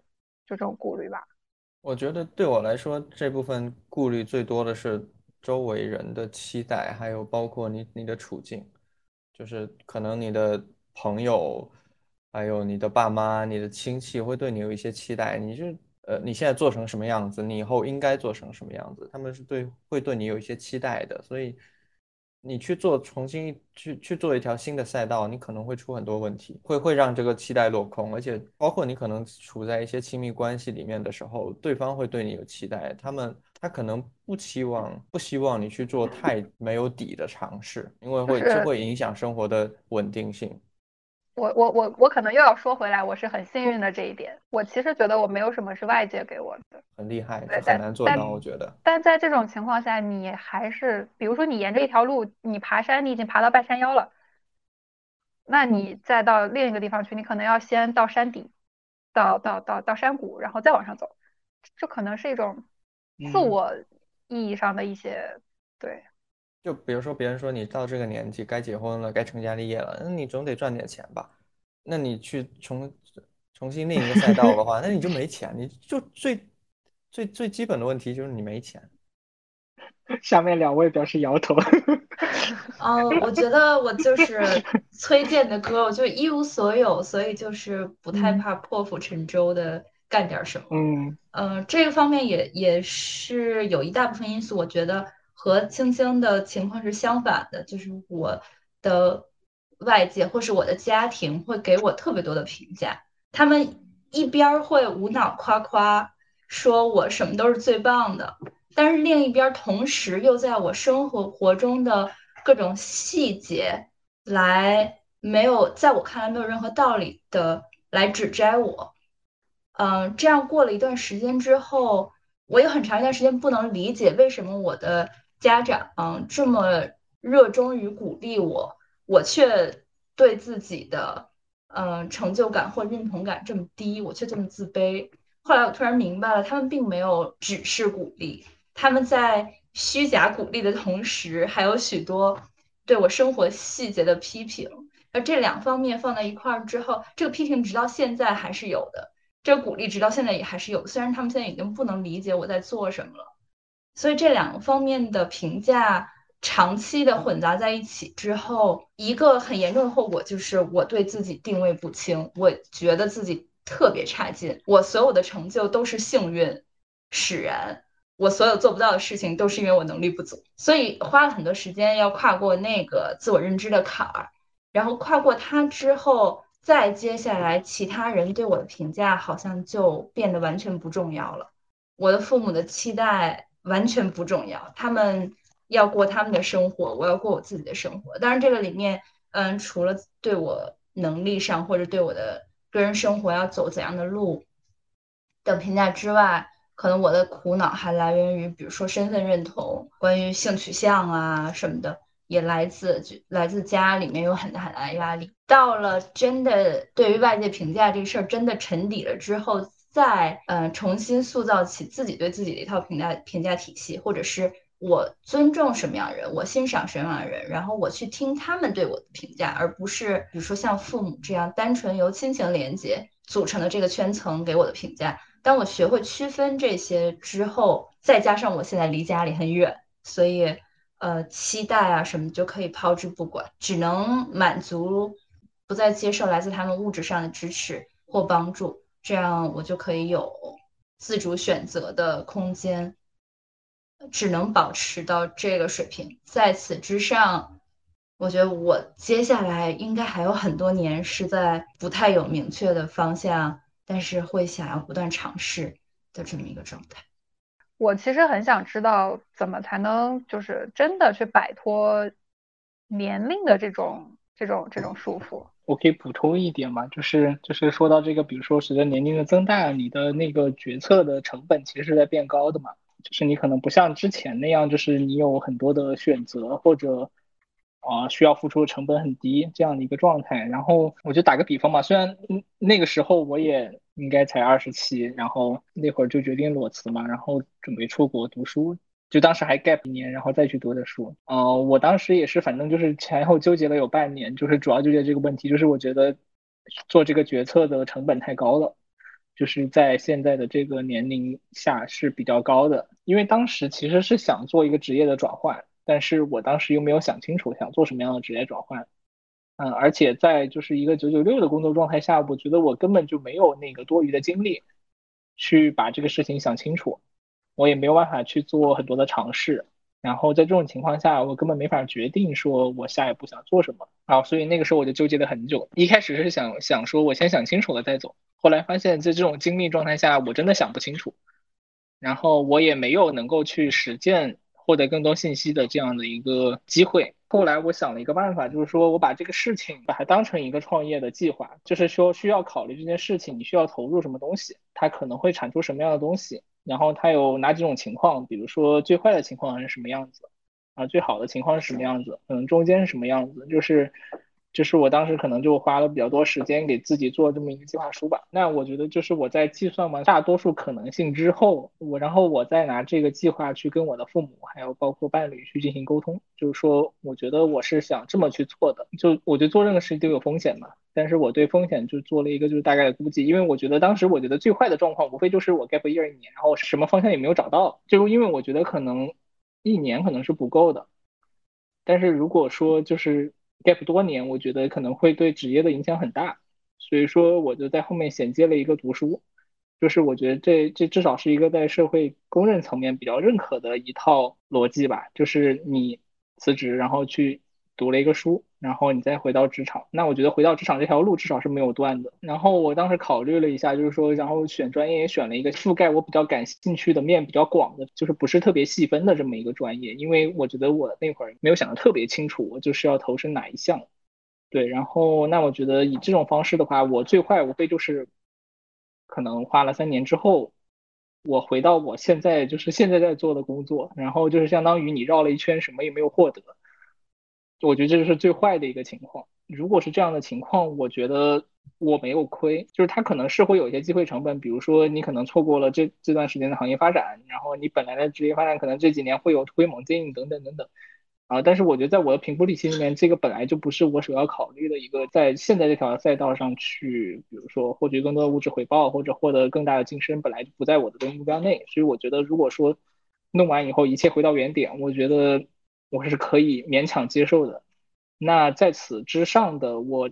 就这种顾虑吧。我觉得对我来说，这部分顾虑最多的是周围人的期待，还有包括你你的处境，就是可能你的朋友，还有你的爸妈、你的亲戚会对你有一些期待，你就呃你现在做成什么样子，你以后应该做成什么样子，他们是对会对你有一些期待的，所以。你去做重新去去做一条新的赛道，你可能会出很多问题，会会让这个期待落空，而且包括你可能处在一些亲密关系里面的时候，对方会对你有期待，他们他可能不期望不希望你去做太没有底的尝试，因为会就会影响生活的稳定性。我我我我可能又要说回来，我是很幸运的这一点。我其实觉得我没有什么是外界给我的，很厉害，很难做到。我觉得，但在这种情况下，你还是，比如说你沿着一条路，你爬山，你已经爬到半山腰了，那你再到另一个地方去，你可能要先到山底，到到到到山谷，然后再往上走，这可能是一种自我意义上的一些对。就比如说，别人说你到这个年纪该结婚了，该成家立业了，那你总得赚点钱吧？那你去重重新另一个赛道的话，那你就没钱，你就最最最基本的问题就是你没钱。下面两位表示摇头。嗯，我觉得我就是崔健的歌，我就一无所有，所以就是不太怕破釜沉舟的干点什么。嗯呃，这个方面也也是有一大部分因素，我觉得。和青青的情况是相反的，就是我的外界或是我的家庭会给我特别多的评价，他们一边会无脑夸夸，说我什么都是最棒的，但是另一边同时又在我生活活中的各种细节来没有在我看来没有任何道理的来指摘我，嗯，这样过了一段时间之后，我有很长一段时间不能理解为什么我的。家长嗯这么热衷于鼓励我，我却对自己的嗯成就感或认同感这么低，我却这么自卑。后来我突然明白了，他们并没有只是鼓励，他们在虚假鼓励的同时，还有许多对我生活细节的批评。而这两方面放在一块儿之后，这个批评直到现在还是有的，这个鼓励直到现在也还是有。虽然他们现在已经不能理解我在做什么了。所以这两个方面的评价长期的混杂在一起之后，一个很严重的后果就是我对自己定位不清，我觉得自己特别差劲，我所有的成就都是幸运使然，我所有做不到的事情都是因为我能力不足，所以花了很多时间要跨过那个自我认知的坎儿，然后跨过它之后，再接下来其他人对我的评价好像就变得完全不重要了，我的父母的期待。完全不重要，他们要过他们的生活，我要过我自己的生活。当然，这个里面，嗯，除了对我能力上或者对我的个人生活要走怎样的路的评价之外，可能我的苦恼还来源于，比如说身份认同、关于性取向啊什么的，也来自就来自家里面有很大很大压力。到了真的对于外界评价这事儿真的沉底了之后。再呃重新塑造起自己对自己的一套评价评价体系，或者是我尊重什么样的人，我欣赏什么样的人，然后我去听他们对我的评价，而不是比如说像父母这样单纯由亲情连接组成的这个圈层给我的评价。当我学会区分这些之后，再加上我现在离家里很远，所以呃期待啊什么就可以抛之不管，只能满足，不再接受来自他们物质上的支持或帮助，这样我就可以有自主选择的空间。只能保持到这个水平，在此之上，我觉得我接下来应该还有很多年是在不太有明确的方向，但是会想要不断尝试的这么一个状态。我其实很想知道，怎么才能就是真的去摆脱年龄的这种这种这种束缚？我可以补充一点嘛，就是就是说到这个，比如说随着年龄的增大，你的那个决策的成本其实是在变高的嘛。就是你可能不像之前那样，就是你有很多的选择，或者啊需要付出的成本很低这样的一个状态。然后我就打个比方嘛，虽然那个时候我也应该才二十七，然后那会儿就决定裸辞嘛，然后准备出国读书，就当时还 gap 一年，然后再去读的书。呃，我当时也是，反正就是前后纠结了有半年，就是主要纠结这个问题，就是我觉得做这个决策的成本太高了。就是在现在的这个年龄下是比较高的，因为当时其实是想做一个职业的转换，但是我当时又没有想清楚想做什么样的职业转换，嗯，而且在就是一个九九六的工作状态下，我觉得我根本就没有那个多余的精力去把这个事情想清楚，我也没有办法去做很多的尝试。然后在这种情况下，我根本没法决定说我下一步想做什么啊，所以那个时候我就纠结了很久。一开始是想想说我先想清楚了再走，后来发现在这种精力状态下，我真的想不清楚，然后我也没有能够去实践获得更多信息的这样的一个机会。后来我想了一个办法，就是说我把这个事情把它当成一个创业的计划，就是说需要考虑这件事情你需要投入什么东西，它可能会产出什么样的东西。然后它有哪几种情况？比如说最坏的情况是什么样子啊？最好的情况是什么样子？可能中间是什么样子？就是。就是我当时可能就花了比较多时间给自己做这么一个计划书吧。那我觉得就是我在计算完大多数可能性之后，我然后我再拿这个计划去跟我的父母还有包括伴侣去进行沟通，就是说我觉得我是想这么去做的。就我觉得做任何事情都有风险嘛，但是我对风险就做了一个就是大概的估计，因为我觉得当时我觉得最坏的状况无非就是我 gap year 一年，然后什么方向也没有找到，就是因为我觉得可能一年可能是不够的，但是如果说就是。gap 多年，我觉得可能会对职业的影响很大，所以说我就在后面衔接了一个读书，就是我觉得这这至少是一个在社会公认层面比较认可的一套逻辑吧，就是你辞职然后去。读了一个书，然后你再回到职场，那我觉得回到职场这条路至少是没有断的。然后我当时考虑了一下，就是说，然后选专业也选了一个覆盖我比较感兴趣的面比较广的，就是不是特别细分的这么一个专业，因为我觉得我那会儿没有想的特别清楚，我就是要投身哪一项。对，然后那我觉得以这种方式的话，我最快无非就是可能花了三年之后，我回到我现在就是现在在做的工作，然后就是相当于你绕了一圈，什么也没有获得。我觉得这就是最坏的一个情况。如果是这样的情况，我觉得我没有亏，就是他可能是会有一些机会成本，比如说你可能错过了这这段时间的行业发展，然后你本来的职业发展可能这几年会有突飞猛进等等等等啊。但是我觉得在我的评估理性里面，这个本来就不是我首要考虑的一个，在现在这条赛道上去，比如说获取更多的物质回报或者获得更大的晋升，本来就不在我的这个目标内。所以我觉得，如果说弄完以后一切回到原点，我觉得。我是可以勉强接受的。那在此之上的我，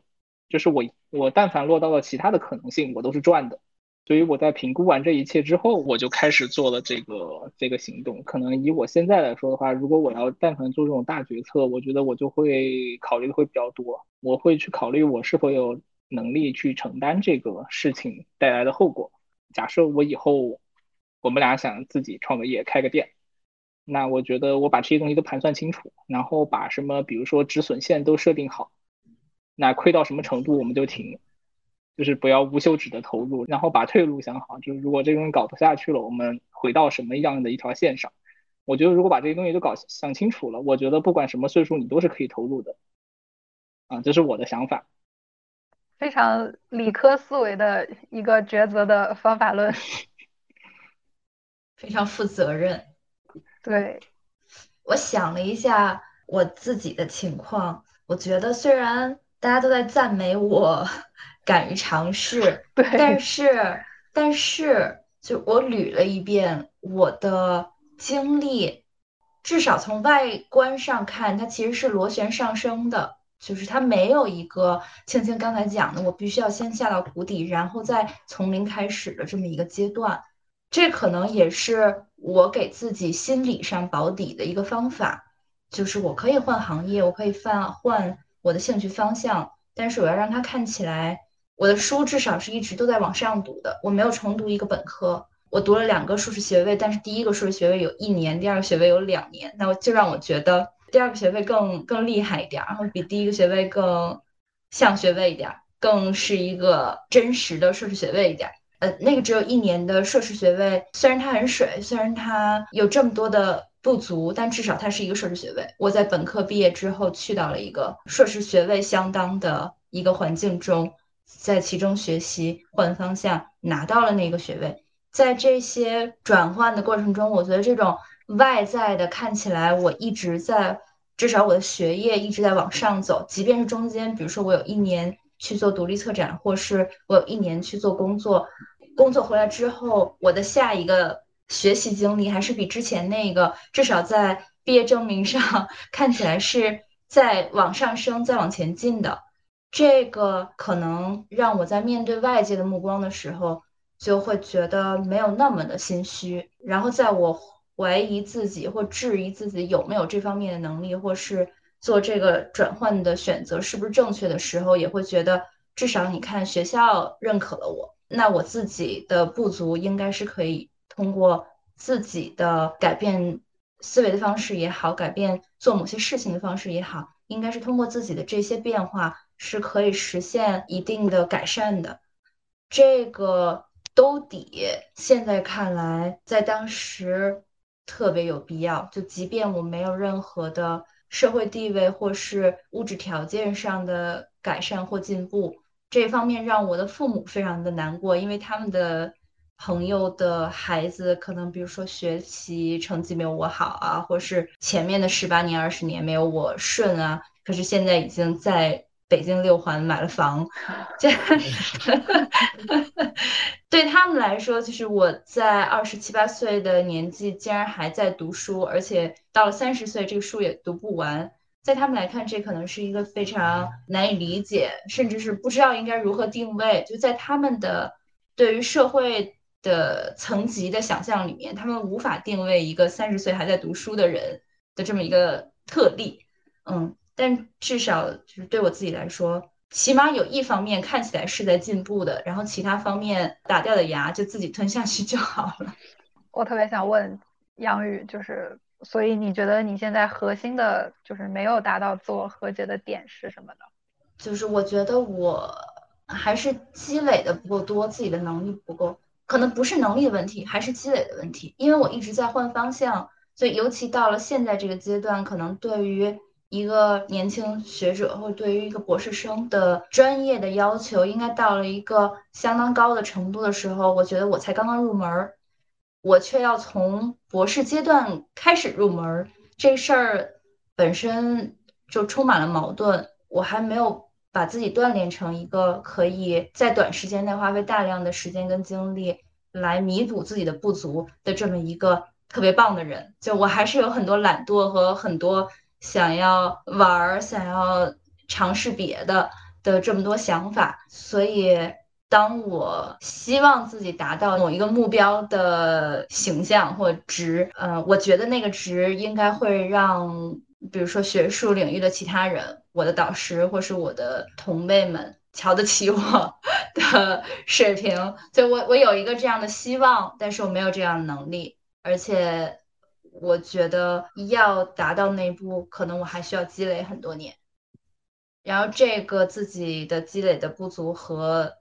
就是我，我但凡落到了其他的可能性，我都是赚的。所以我在评估完这一切之后，我就开始做了这个这个行动。可能以我现在来说的话，如果我要但凡做这种大决策，我觉得我就会考虑的会比较多。我会去考虑我是否有能力去承担这个事情带来的后果。假设我以后我们俩想自己创个业，开个店。那我觉得我把这些东西都盘算清楚，然后把什么，比如说止损线都设定好，那亏到什么程度我们就停，就是不要无休止的投入，然后把退路想好，就是如果这个东西搞不下去了，我们回到什么样的一条线上？我觉得如果把这些东西都搞想清楚了，我觉得不管什么岁数你都是可以投入的，啊，这是我的想法。非常理科思维的一个抉择的方法论，非常负责任。对，我想了一下我自己的情况，我觉得虽然大家都在赞美我敢于尝试，对，但是但是就我捋了一遍我的经历，至少从外观上看，它其实是螺旋上升的。就是它没有一个青青刚才讲的，我必须要先下到谷底，然后再从零开始的这么一个阶段。这可能也是我给自己心理上保底的一个方法，就是我可以换行业，我可以换换我的兴趣方向，但是我要让它看起来，我的书至少是一直都在往上读的，我没有重读一个本科，我读了两个硕士学位，但是第一个硕士学位有一年，第二个学位有两年，那我就让我觉得。第二个学位更更厉害一点，然后比第一个学位更像学位一点，更是一个真实的硕士学位一点。呃，那个只有一年的硕士学位，虽然它很水，虽然它有这么多的不足，但至少它是一个硕士学位。我在本科毕业之后去到了一个硕士学位相当的一个环境中，在其中学习换方向，拿到了那个学位。在这些转换的过程中，我觉得这种。外在的看起来，我一直在，至少我的学业一直在往上走。即便是中间，比如说我有一年去做独立策展，或是我有一年去做工作，工作回来之后，我的下一个学习经历还是比之前那个，至少在毕业证明上看起来是在往上升、在往前进的。这个可能让我在面对外界的目光的时候，就会觉得没有那么的心虚。然后在我。怀疑自己或质疑自己有没有这方面的能力，或是做这个转换的选择是不是正确的时候，也会觉得至少你看学校认可了我，那我自己的不足应该是可以通过自己的改变思维的方式也好，改变做某些事情的方式也好，应该是通过自己的这些变化是可以实现一定的改善的。这个兜底现在看来，在当时。特别有必要，就即便我没有任何的社会地位或是物质条件上的改善或进步，这方面让我的父母非常的难过，因为他们的朋友的孩子可能比如说学习成绩没有我好啊，或是前面的十八年、二十年没有我顺啊，可是现在已经在。北京六环买了房，这 对他们来说，就是我在二十七八岁的年纪，竟然还在读书，而且到了三十岁，这个书也读不完。在他们来看，这可能是一个非常难以理解，甚至是不知道应该如何定位。就在他们的对于社会的层级的想象里面，他们无法定位一个三十岁还在读书的人的这么一个特例。嗯。但至少就是对我自己来说，起码有一方面看起来是在进步的，然后其他方面打掉的牙就自己吞下去就好了。我特别想问杨宇，就是所以你觉得你现在核心的就是没有达到自我和解的点是什么呢？就是我觉得我还是积累的不够多，自己的能力不够，可能不是能力的问题，还是积累的问题。因为我一直在换方向，所以尤其到了现在这个阶段，可能对于。一个年轻学者，或对于一个博士生的专业的要求，应该到了一个相当高的程度的时候，我觉得我才刚刚入门，我却要从博士阶段开始入门，这事儿本身就充满了矛盾。我还没有把自己锻炼成一个可以在短时间内花费大量的时间跟精力来弥补自己的不足的这么一个特别棒的人。就我还是有很多懒惰和很多。想要玩儿，想要尝试别的的这么多想法，所以当我希望自己达到某一个目标的形象或值，呃，我觉得那个值应该会让，比如说学术领域的其他人，我的导师或是我的同辈们瞧得起我的 水平，所以我我有一个这样的希望，但是我没有这样的能力，而且。我觉得要达到那一步，可能我还需要积累很多年。然后这个自己的积累的不足和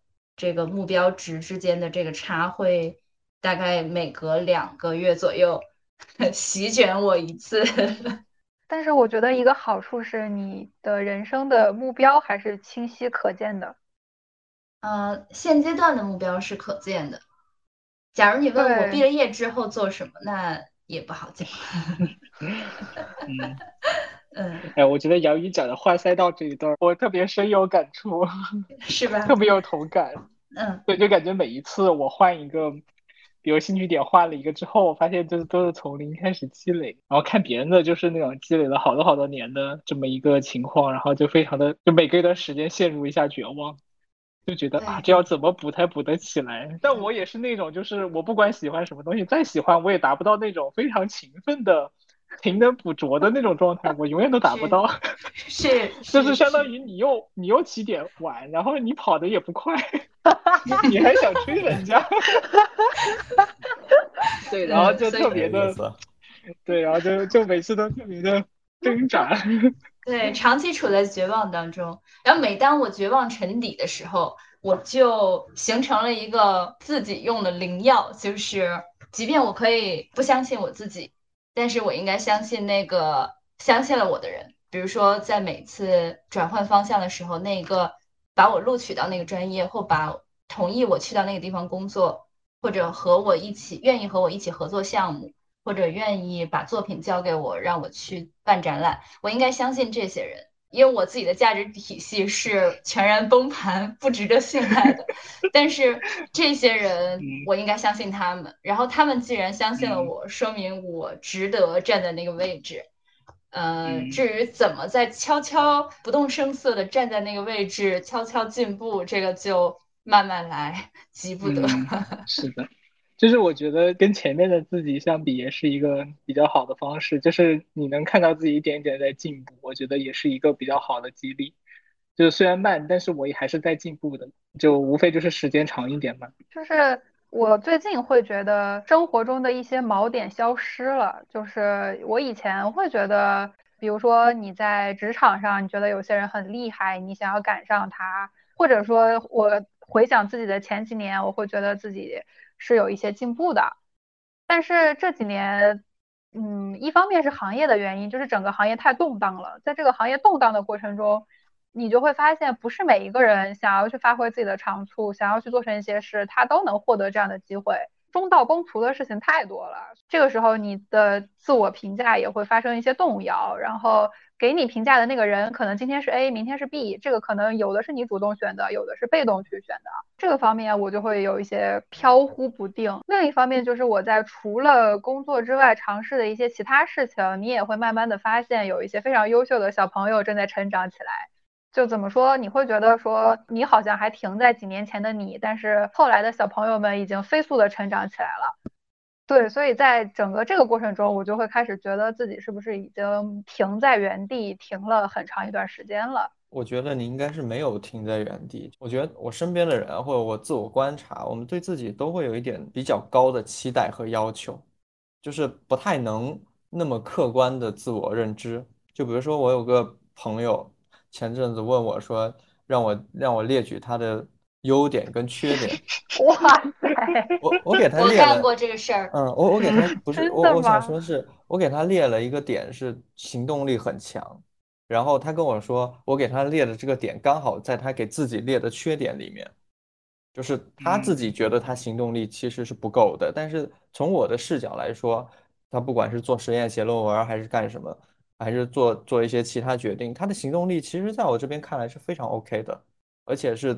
这个目标值之间的这个差，会大概每隔两个月左右 席卷我一次。但是我觉得一个好处是，你的人生的目标还是清晰可见的。呃，现阶段的目标是可见的。假如你问我毕了业之后做什么，那。也不好讲。嗯嗯，哎，我觉得杨宇讲的换赛道这一段，我特别深有感触，是吧？特别有同感。嗯，对，就感觉每一次我换一个，比如兴趣点换了一个之后，我发现就是都是从零开始积累，然后看别人的就是那种积累了好多好多年的这么一个情况，然后就非常的就每隔一段时间陷入一下绝望，就觉得啊，这要怎么补才补得起来？但我也是那种，就是我不管喜欢什么东西，再喜欢我也达不到那种非常勤奋的。勤能补拙的那种状态，我永远都达不到。是，就是相当于你又你又起点晚，然后你跑的也不快，你还想追人家，对，然后就特别的对，然后就就每次都特别的挣扎。对，长期处在绝望当中，然后每当我绝望沉底的时候，我就形成了一个自己用的灵药，就是即便我可以不相信我自己，但是我应该相信那个相信了我的人。比如说，在每次转换方向的时候，那个把我录取到那个专业，或把同意我去到那个地方工作，或者和我一起愿意和我一起合作项目，或者愿意把作品交给我，让我去办展览，我应该相信这些人，因为我自己的价值体系是全然崩盘、不值得信赖的。但是这些人嗯，我应该相信他们。然后他们既然相信了嗯我，说明我值得站在那个位置。呃，嗯至于怎么在悄悄不动声色的站在那个位置，悄悄进步，这个就慢慢来，急不得。嗯是的，就是我觉得跟前面的自己相比，也是一个比较好的方式。就是你能看到自己一点一点在进步，我觉得也是一个比较好的激励。就虽然慢，但是我也还是在进步的，就无非就是时间长一点嘛。就是我最近会觉得生活中的一些锚点消失了。就是我以前会觉得，比如说你在职场上，你觉得有些人很厉害，你想要赶上他，或者说我回想自己的前几年，我会觉得自己是有一些进步的。但是这几年，嗯，一方面是行业的原因，就是整个行业太动荡了，在这个行业动荡的过程中。你就会发现，不是每一个人想要去发挥自己的长处，想要去做成一些事，他都能获得这样的机会。中道崩殂的事情太多了，这个时候你的自我评价也会发生一些动摇，然后给你评价的那个人可能今天是 A，明天是 B，这个可能有的是你主动选的，有的是被动去选的。这个方面我就会有一些飘忽不定。另一方面就是我在除了工作之外尝试的一些其他事情，你也会慢慢的发现有一些非常优秀的小朋友正在成长起来。就怎么说，你会觉得说你好像还停在几年前的你，但是后来的小朋友们已经飞速的成长起来了。对，所以在整个这个过程中，我就会开始觉得自己是不是已经停在原地，停了很长一段时间了。我觉得你应该是没有停在原地。我觉得我身边的人或者我自我观察，我们对自己都会有一点比较高的期待和要求，就是不太能那么客观的自我认知。就比如说，我有个朋友。前阵子问我说，让我让我列举他的优点跟缺点。哇塞！我我给他列了，干过这个事儿。嗯，我我给他不是我我想吗说是，我给他列了一个点是行动力很强，然后他跟我说，我给他列的这个点刚好在他给自己列的缺点里面，就是他自己觉得他行动力其实是不够的，但是从我的视角来说，他不管是做实验、写论文还是干什么。还是做做一些其他决定，他的行动力其实在我这边看来是非常 OK 的，而且是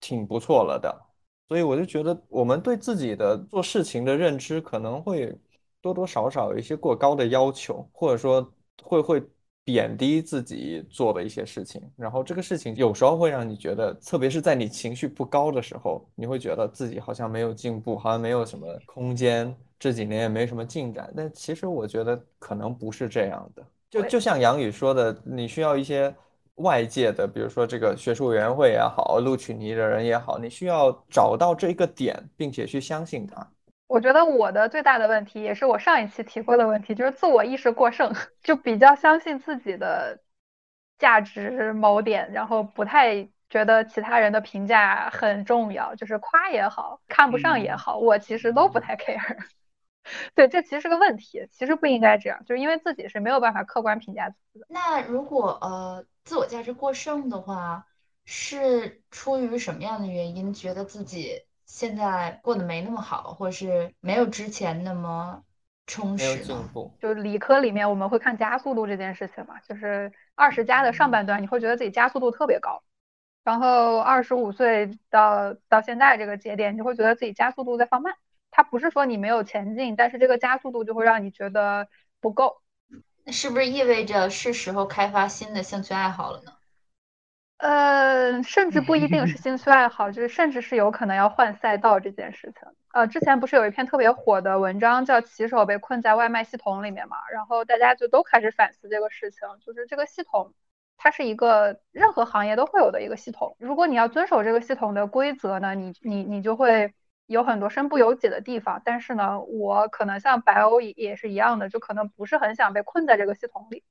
挺不错了的。所以我就觉得我们对自己的做事情的认知可能会多多少少有一些过高的要求，或者说会会贬低自己做的一些事情。然后这个事情有时候会让你觉得，特别是在你情绪不高的时候，你会觉得自己好像没有进步，好像没有什么空间，这几年也没什么进展。但其实我觉得可能不是这样的。就就像杨宇说的，你需要一些外界的，比如说这个学术委员会也好，录取你的人也好，你需要找到这一个点，并且去相信它。我觉得我的最大的问题，也是我上一期提过的问题，就是自我意识过剩，就比较相信自己的价值某点，然后不太觉得其他人的评价很重要，就是夸也好看不上也好，我其实都不太 care。对，这其实是个问题，其实不应该这样，就是因为自己是没有办法客观评价自己的。那如果呃自我价值过剩的话，是出于什么样的原因，觉得自己现在过得没那么好，或是没有之前那么充实。就理科里面我们会看加速度这件事情嘛，就是二十加的上半段，你会觉得自己加速度特别高，然后二十五岁到到现在这个节点，你就会觉得自己加速度在放慢。它不是说你没有前进，但是这个加速度就会让你觉得不够。那是不是意味着是时候开发新的兴趣爱好了呢？呃，甚至不一定是 兴趣爱好，就是甚至是有可能要换赛道这件事情。呃，之前不是有一篇特别火的文章叫《骑手被困在外卖系统里面》嘛，然后大家就都开始反思这个事情，就是这个系统，它是一个任何行业都会有的一个系统。如果你要遵守这个系统的规则呢，你你你就会有很多身不由己的地方。但是呢，我可能像白欧也是一样的，就可能不是很想被困在这个系统里。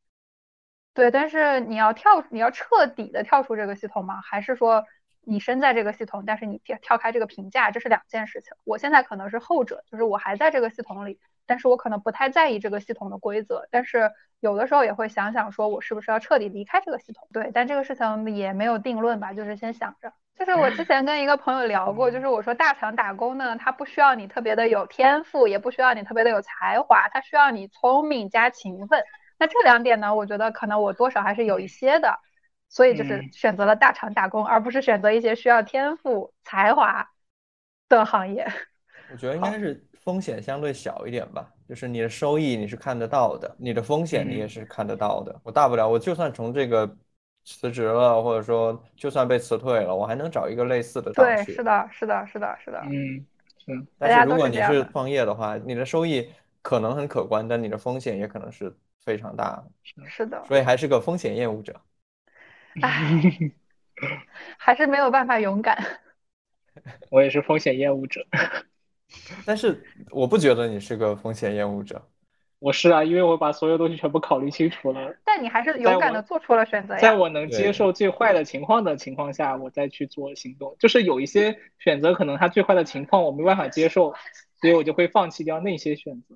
对，但是你要跳，你要彻底的跳出这个系统吗？还是说你身在这个系统，但是你跳跳开这个评价，这是两件事情。我现在可能是后者，就是我还在这个系统里，但是我可能不太在意这个系统的规则，但是有的时候也会想想，说我是不是要彻底离开这个系统？对，但这个事情也没有定论吧，就是先想着。就是我之前跟一个朋友聊过，就是我说大厂打工呢，它不需要你特别的有天赋，也不需要你特别的有才华，它需要你聪明加勤奋。那这两点呢，我觉得可能我多少还是有一些的，所以就是嗯选择了大厂打工，而不是选择一些需要天赋、才华的行业。我觉得应该是风险相对小一点吧，就是你的收益你是看得到的，你的风险你也嗯是看得到的。我大不了我就算从这个辞职了，或者说就算被辞退了，我还能找一个类似的对，是。的，是的，是的，是的。嗯，是，但是如果你是创业的话，你的收益可能很可观，但你的风险也可能是非常大的，是的，所以还是个风险厌恶者。唉，还是没有办法勇敢。我也是风险厌恶者。但是我不觉得你是个风险厌恶者。我是啊，因为我把所有东西全部考虑清楚了，但你还是勇敢的做出了选择呀。在我能接受最坏的情况的情况下，我再去做行动。就是有一些选择，可能它最坏的情况我没办法接受，所以我就会放弃掉那些选择，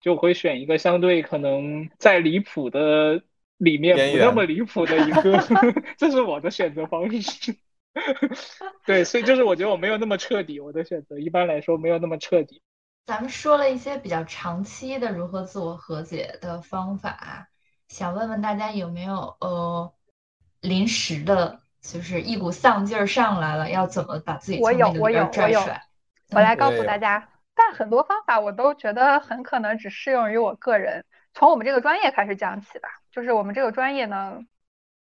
就会选一个相对可能在离谱的里面不那么离谱的一个 这是我的选择方式。对，所以就是我觉得我没有那么彻底，我的选择一般来说没有那么彻底。咱们说了一些比较长期的如何自我和解的方法，想问问大家有没有呃临时的，就是一股丧劲儿上来了，要怎么把自己我从那个里边有我有我有拽出来？我来告诉大家，但很多方法我都觉得很可能只适用于我个人。从我们这个专业开始讲起吧，就是我们这个专业呢，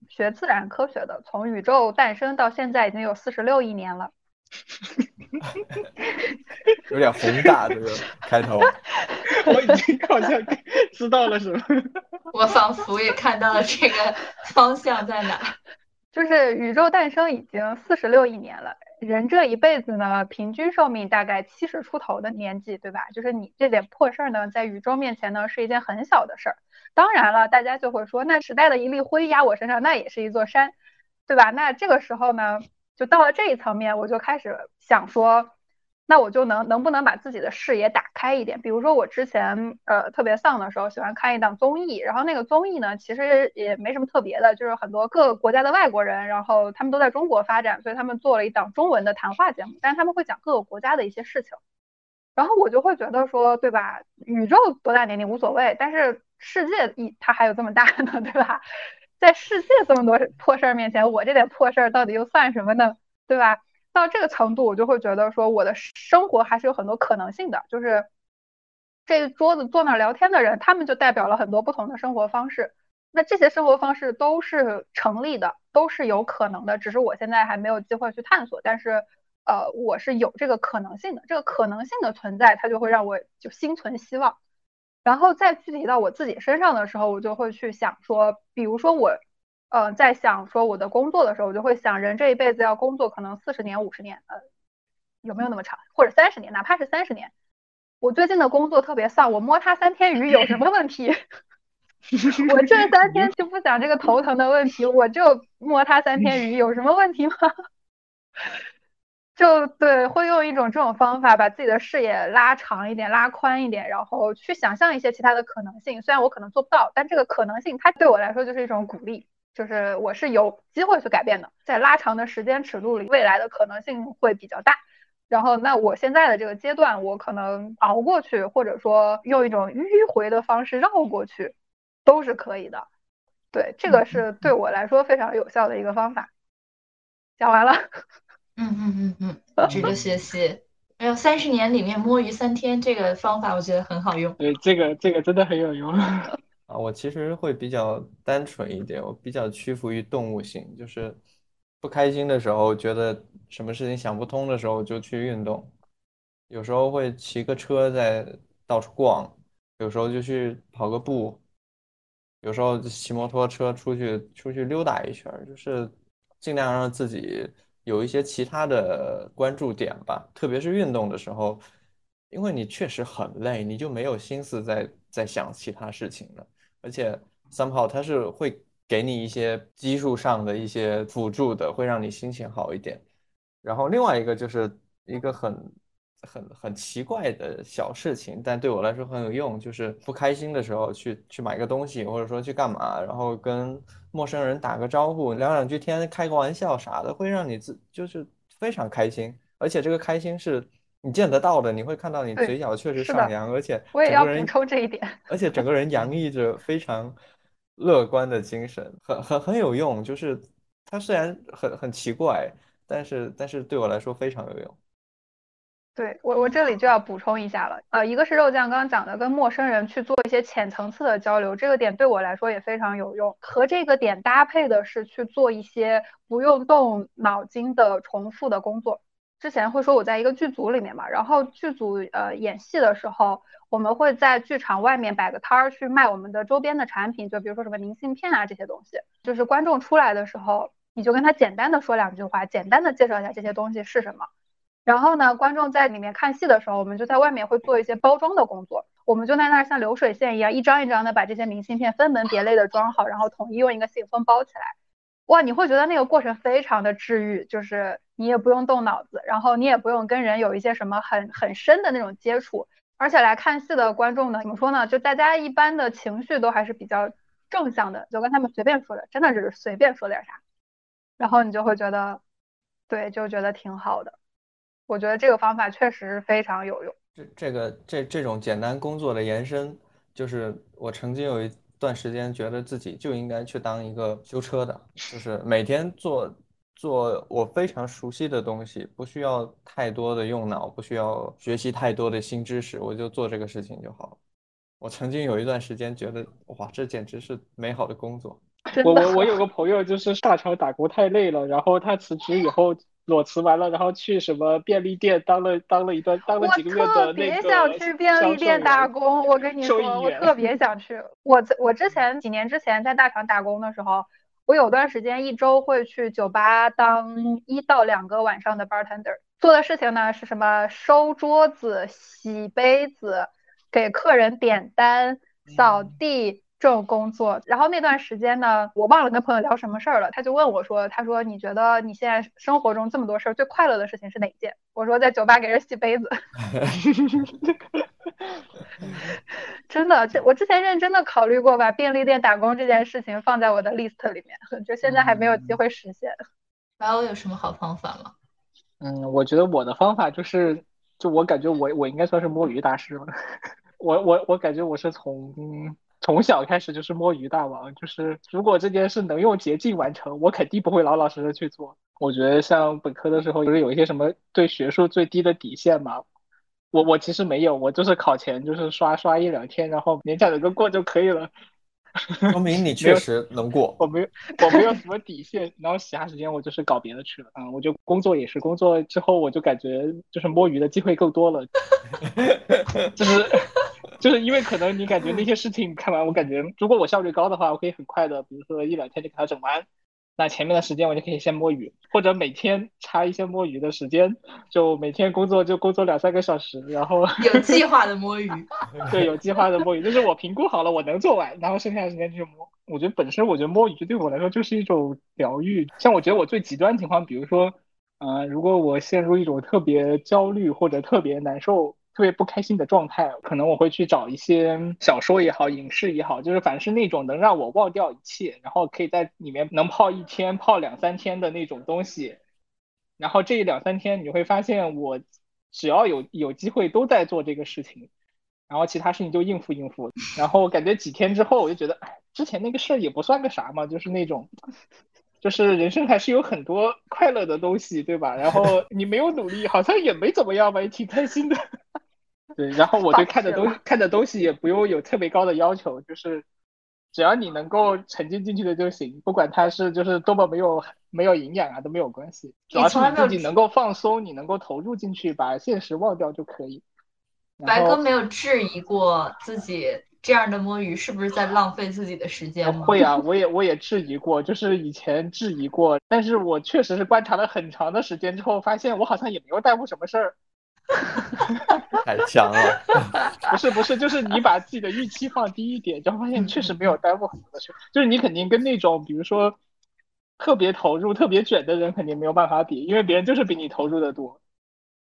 学自然科学的，从宇宙诞生到现在已经有四十六亿年了。有点宏大这个开头。我已经好像知道了什么。我仿佛也看到了这个方向在哪。就是宇宙诞生已经四十六亿年了，人这一辈子呢，平均寿命大概七十出头的年纪，对吧？就是你这点破事儿呢，在宇宙面前呢，是一件很小的事儿。当然了，大家就会说，那时代的一粒灰压我身上，那也是一座山，对吧？那这个时候呢，就到了这一层面，我就开始想说，那我就能能不能把自己的视野打开一点？比如说我之前呃特别丧的时候，喜欢看一档综艺，然后那个综艺呢，其实也没什么特别的，就是很多各个国家的外国人，然后他们都在中国发展，所以他们做了一档中文的谈话节目，但是他们会讲各个国家的一些事情。然后我就会觉得说，对吧？宇宙多大年龄无所谓，但是世界一它还有这么大呢，对吧？在世界这么多破事儿面前，我这点破事儿到底又算什么呢？对吧？到这个程度，我就会觉得说，我的生活还是有很多可能性的。就是这桌子坐那聊天的人，他们就代表了很多不同的生活方式。那这些生活方式都是成立的，都是有可能的，只是我现在还没有机会去探索。但是，呃，我是有这个可能性的。这个可能性的存在，它就会让我就心存希望。然后再具体到我自己身上的时候，我就会去想说，比如说我。呃，在想说我的工作的时候，我就会想，人这一辈子要工作可能四十年、五十年，呃，有没有那么长？或者三十年，哪怕是三十年。我最近的工作特别丧，我摸它三天鱼有什么问题？我这三天就不想这个头疼的问题，我就摸它三天鱼有什么问题吗？就对，会用一种这种方法把自己的视野拉长一点、拉宽一点，然后去想象一些其他的可能性。虽然我可能做不到，但这个可能性它对我来说就是一种鼓励。就是我是有机会去改变的，在拉长的时间尺度里，未来的可能性会比较大。然后那我现在的这个阶段，我可能熬过去，或者说用一种迂回的方式绕过去，都是可以的。对，这个是对我来说非常有效的一个方法。讲完了。嗯嗯嗯嗯，值得学习。还有三十年里面摸鱼三天这个方法，我觉得很好用。对，这个这个真的很有用。啊，我其实会比较单纯一点，我比较屈服于动物性，就是不开心的时候，觉得什么事情想不通的时候就去运动，有时候会骑个车在到处逛，有时候就去跑个步，有时候骑摩托车出去出去溜达一圈，就是尽量让自己。有一些其他的关注点吧，特别是运动的时候，因为你确实很累，你就没有心思在在想其他事情了。而且，somehow 它是会给你一些基数上的一些辅助的，会让你心情好一点。然后另外一个就是一个很很很奇怪的小事情，但对我来说很有用，就是不开心的时候去去买个东西，或者说去干嘛，然后跟。陌生人打个招呼，聊两句天，开个玩笑啥的，会让你自就是非常开心，而且这个开心是你见得到的，你会看到你嘴角确实上扬，而且我也要补充这一点，而且整个人洋溢着非常乐观的精神，很很很有用。就是它虽然很很奇怪，但是但是对我来说非常有用。对我，我这里就要补充一下了，呃，一个是肉酱刚刚讲的，跟陌生人去做一些浅层次的交流，这个点对我来说也非常有用。和这个点搭配的是去做一些不用动脑筋的重复的工作。之前会说我在一个剧组里面嘛，然后剧组呃演戏的时候，我们会在剧场外面摆个摊儿去卖我们的周边的产品，就比如说什么明信片啊这些东西。就是观众出来的时候，你就跟他简单的说两句话，简单的介绍一下这些东西是什么。然后呢，观众在里面看戏的时候，我们就在外面会做一些包装的工作。我们就在那儿像流水线一样，一张一张的把这些明信片分门别类的装好，然后统一用一个信封包起来。哇，你会觉得那个过程非常的治愈，就是你也不用动脑子，然后你也不用跟人有一些什么很很深的那种接触。而且来看戏的观众呢，怎么说呢？就大家一般的情绪都还是比较正向的，就跟他们随便说的，真的是随便说点啥，然后你就会觉得，对，就觉得挺好的。我觉得这个方法确实非常有用。这这个这这种简单工作的延伸，就是我曾经有一段时间觉得自己就应该去当一个修车的，就是每天做做我非常熟悉的东西，不需要太多的用脑，不需要学习太多的新知识，我就做这个事情就好了。我曾经有一段时间觉得，哇，这简直是美好的工作。我我我有个朋友就是大桥打工太累了，然后他辞职以后。裸辞完了，然后去什么便利店当了当了一段当了几个月的那个我特别想去便利店打工，我跟你说，我特别想去。我我之前几年之前在大厂打工的时候，我有段时间一周会去酒吧当一到两个晚上的 bartender，做的事情呢是什么？收桌子、洗杯子、给客人点单、扫地。这种工作，然后那段时间呢，我忘了跟朋友聊什么事儿了，他就问我说：“他说你觉得你现在生活中这么多事儿，最快乐的事情是哪件？”我说：“在酒吧给人洗杯子。”真的，这我之前认真的考虑过把便利店打工这件事情放在我的 list 里面，就现在还没有机会实现。白欧有什么好方法吗？嗯，我觉得我的方法就是，就我感觉我我应该算是摸鱼大师了。我我我感觉我是从。从小开始就是摸鱼大王，就是如果这件事能用捷径完成，我肯定不会老老实实去做。我觉得像本科的时候，不是有一些什么对学术最低的底线嘛？我我其实没有，我就是考前就是刷刷一两天，然后勉强能够过就可以了。说明你确实能过。我没有，我没有什么底线，然后其他时间我就是搞别的去了。嗯，我就工作也是工作之后，我就感觉就是摸鱼的机会更多了，就是。就是因为可能你感觉那些事情看完，我感觉如果我效率高的话，我可以很快的，比如说一两天就给它整完。那前面的时间我就可以先摸鱼，或者每天插一些摸鱼的时间，就每天工作就工作两三个小时，然后 有计划的摸鱼。对，有计划的摸鱼，就是我评估好了我能做完，然后剩下的时间就摸。我觉得本身我觉得摸鱼对我来说就是一种疗愈。像我觉得我最极端情况，比如说，呃，如果我陷入一种特别焦虑或者特别难受。特别不开心的状态，可能我会去找一些小说也好，影视也好，就是凡是那种能让我忘掉一切，然后可以在里面能泡一天、泡两三天的那种东西，然后这两三天你会发现，我只要有有机会都在做这个事情，然后其他事情就应付应付。然后感觉几天之后，我就觉得，哎，之前那个事儿也不算个啥嘛，就是那种，就是人生还是有很多快乐的东西，对吧？然后你没有努力，好像也没怎么样吧，也挺开心的。对，然后我对看的东看的东西也不用有特别高的要求，就是只要你能够沉浸进去的就行，不管它是就是多么没有没有营养啊都没有关系，主要是你自己能够放松，你能够投入进去，把现实忘掉就可以。白哥没有质疑过自己这样的摸鱼是不是在浪费自己的时间吗？会啊，我也我也质疑过，就是以前质疑过，但是我确实是观察了很长的时间之后，发现我好像也没有耽误什么事儿。太强了！不是不是，就是你把自己的预期放低一点，就发现确实没有耽误很多的事。就是你肯定跟那种比如说特别投入、特别卷的人肯定没有办法比，因为别人就是比你投入的多，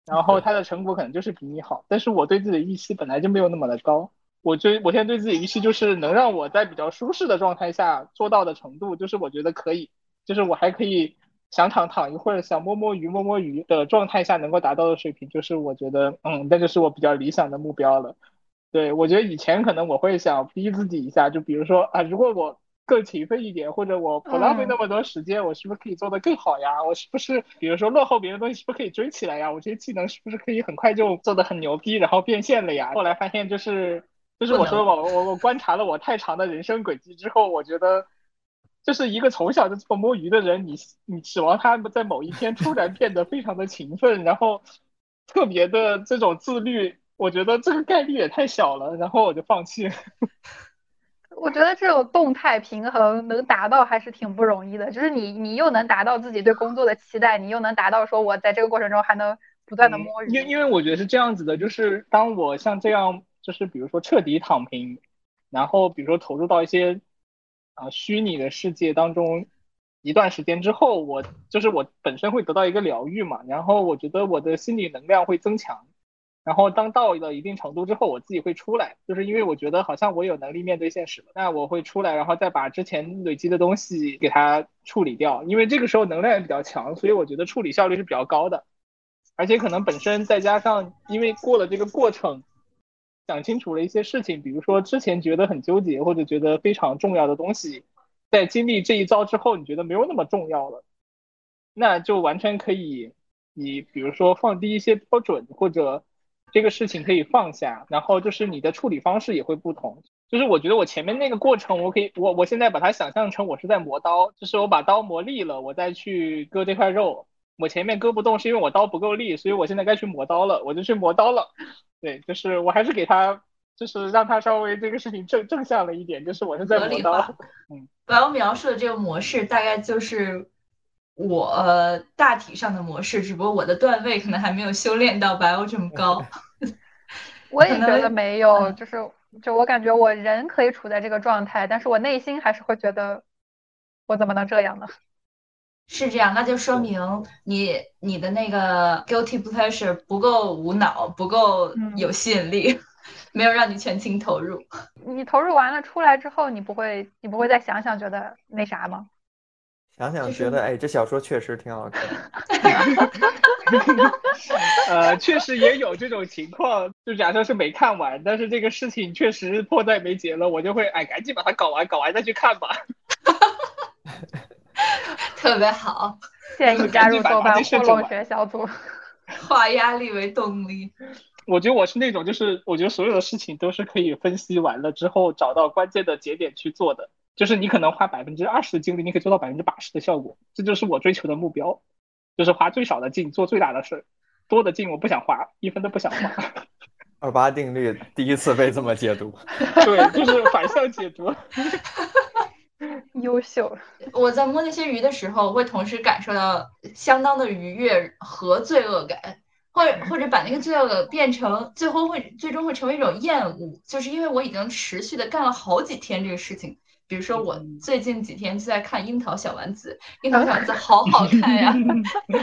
然后他的成果可能就是比你好。但是我对自己的预期本来就没有那么的高，我追我现在对自己预期就是能让我在比较舒适的状态下做到的程度，就是我觉得可以，就是我还可以。想躺躺一会儿，想摸摸鱼摸摸鱼的状态下能够达到的水平，就是我觉得，嗯，那就是我比较理想的目标了。对我觉得以前可能我会想逼自己一下，就比如说啊，如果我更勤奋一点，或者我不浪费那么多时间，我是不是可以做得更好呀？我是不是，比如说落后别人东西，是不是可以追起来呀？我这些技能是不是可以很快就做得很牛逼，然后变现了呀？后来发现就是，就是我说我我我观察了我太长的人生轨迹之后，我觉得。就是一个从小就这么摸鱼的人，你你指望他在某一天突然变得非常的勤奋，然后特别的这种自律，我觉得这个概率也太小了，然后我就放弃。我觉得这种动态平衡能达到还是挺不容易的，就是你你又能达到自己对工作的期待，你又能达到说我在这个过程中还能不断的摸鱼。因因为我觉得是这样子的，就是当我像这样，就是比如说彻底躺平，然后比如说投入到一些。啊，虚拟的世界当中，一段时间之后，我就是我本身会得到一个疗愈嘛，然后我觉得我的心理能量会增强，然后当到了一定程度之后，我自己会出来，就是因为我觉得好像我有能力面对现实了，那我会出来，然后再把之前累积的东西给它处理掉，因为这个时候能量也比较强，所以我觉得处理效率是比较高的，而且可能本身再加上因为过了这个过程。想清楚了一些事情，比如说之前觉得很纠结或者觉得非常重要的东西，在经历这一招之后，你觉得没有那么重要了，那就完全可以，你比如说放低一些标准，或者这个事情可以放下，然后就是你的处理方式也会不同。就是我觉得我前面那个过程，我可以，我我现在把它想象成我是在磨刀，就是我把刀磨利了，我再去割这块肉。我前面割不动是因为我刀不够力，所以我现在该去磨刀了，我就去磨刀了。对，就是我还是给他，就是让他稍微这个事情正正向了一点，就是我是在磨刀。嗯，白欧描述的这个模式大概就是我大体上的模式，只不过我的段位可能还没有修炼到白欧这么高。我也觉得没有，就是就我感觉我人可以处在这个状态，但是我内心还是会觉得我怎么能这样呢？是这样，那就说明你你的那个 guilty pleasure 不够无脑，不够有吸引力，没有让你全情投入。你投入完了出来之后，你不会你不会再想想觉得那啥吗？想想觉得哎，这小说确实挺好看。呃，确实也有这种情况，就假设是没看完，但是这个事情确实迫在眉睫了，我就会哎赶紧把它搞完，搞完再去看吧。特别好，建议加入豆瓣 互动学小组，化压力为动力。我觉得我是那种，就是我觉得所有的事情都是可以分析完了之后找到关键的节点去做的。就是你可能花百分之二十的精力，你可以做到百分之八十的效果。这就是我追求的目标，就是花最少的劲做最大的事，多的劲我不想花，一分都不想花。二八定律第一次被这么解读，对，就是反向解读。优秀。我在摸那些鱼的时候，会同时感受到相当的愉悦和罪恶感，或者或者把那个罪恶感变成最后会最终会成为一种厌恶，就是因为我已经持续的干了好几天这个事情。比如说我最近几天就在看《樱桃小丸子》，《樱桃小丸子》好好看呀，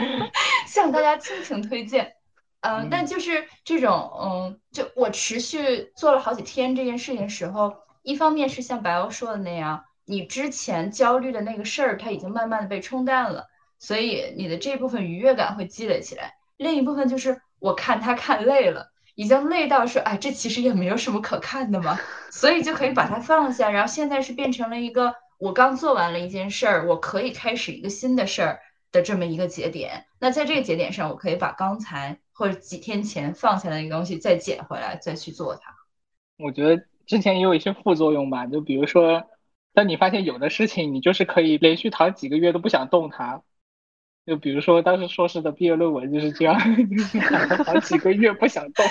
向大家倾情推荐。嗯，但就是这种嗯，就我持续做了好几天这件事情的时候，一方面是像白欧说的那样。你之前焦虑的那个事儿，它已经慢慢的被冲淡了。所以你的这部分愉悦感会积累起来。另一部分就是我看他看累了，已经累到说，哎，这其实也没有什么可看的嘛，所以就可以把它放下。然后现在是变成了一个我刚做完了一件事儿，我可以开始一个新的事儿的这么一个节点。那在这个节点上，我可以把刚才或者几天前放下的那个东西再捡回来，再去做它。我觉得之前也有一些副作用吧，就比如说，当你发现有的事情你就是可以连续躺几个月都不想动它。就比如说，当时硕士的毕业论文就是这样，躺了好几个月不想动。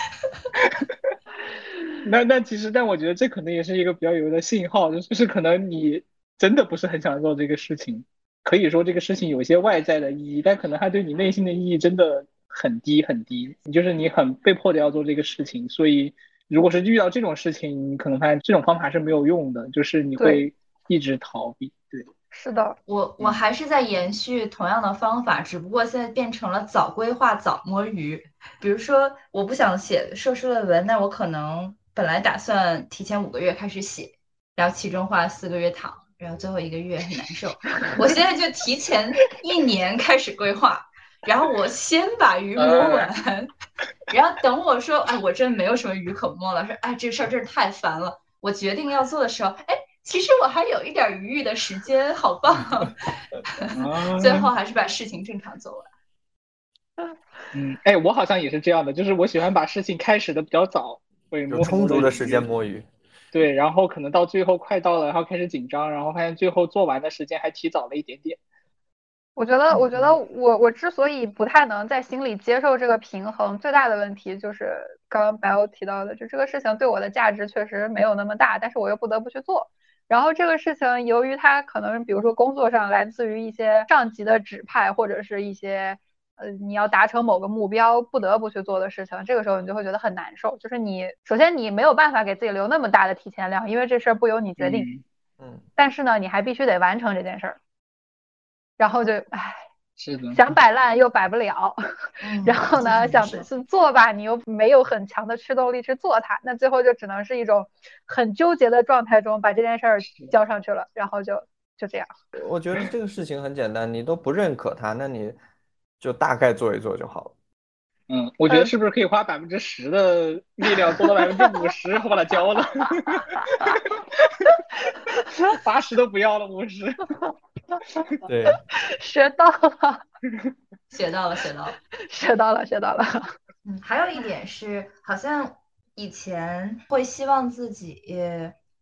那那其实，但我觉得这可能也是一个比较有的信号，就是可能你真的不是很想做这个事情。可以说这个事情有一些外在的意义，但可能它对你内心的意义真的很低很低。你就是你很被迫的要做这个事情，所以如果是遇到这种事情，你可能发现这种方法是没有用的，就是你会一直逃避。对。是的，我我还是在延续同样的方法，只不过现在变成了早规划早摸鱼。比如说，我不想写硕士论文，那我可能本来打算提前五个月开始写，然后其中花四个月躺，然后最后一个月很难受。我现在就提前一年开始规划，然后我先把鱼摸完，然后等我说，哎，我真没有什么鱼可摸了，说，哎，这事儿真是太烦了，我决定要做的时候，哎。其实我还有一点余裕的时间，好棒！最后还是把事情正常做完。嗯，哎，我好像也是这样的，就是我喜欢把事情开始的比较早，会有充足的时间摸鱼。对，然后可能到最后快到了，然后开始紧张，然后发现最后做完的时间还提早了一点点。我觉得，我觉得我我之所以不太能在心里接受这个平衡，最大的问题就是刚刚白欧提到的，就这个事情对我的价值确实没有那么大，但是我又不得不去做。然后这个事情，由于他可能比如说工作上来自于一些上级的指派，或者是一些呃你要达成某个目标不得不去做的事情，这个时候你就会觉得很难受。就是你首先你没有办法给自己留那么大的提前量，因为这事儿不由你决定。嗯。但是呢，你还必须得完成这件事儿，然后就唉。是的，想摆烂又摆不了，然后呢，想去做吧，你又没有很强的驱动力去做它，那最后就只能是一种很纠结的状态中把这件事儿交上去了，然后就就这样。我觉得这个事情很简单，你都不认可它，那你就大概做一做就好了。嗯，我觉得是不是可以花百分之十的力量做到百分之五十，后把它交了 八十都不要了，五十。对，学到了，学到了，学到了，学到了，学到了。嗯，还有一点是，好像以前会希望自己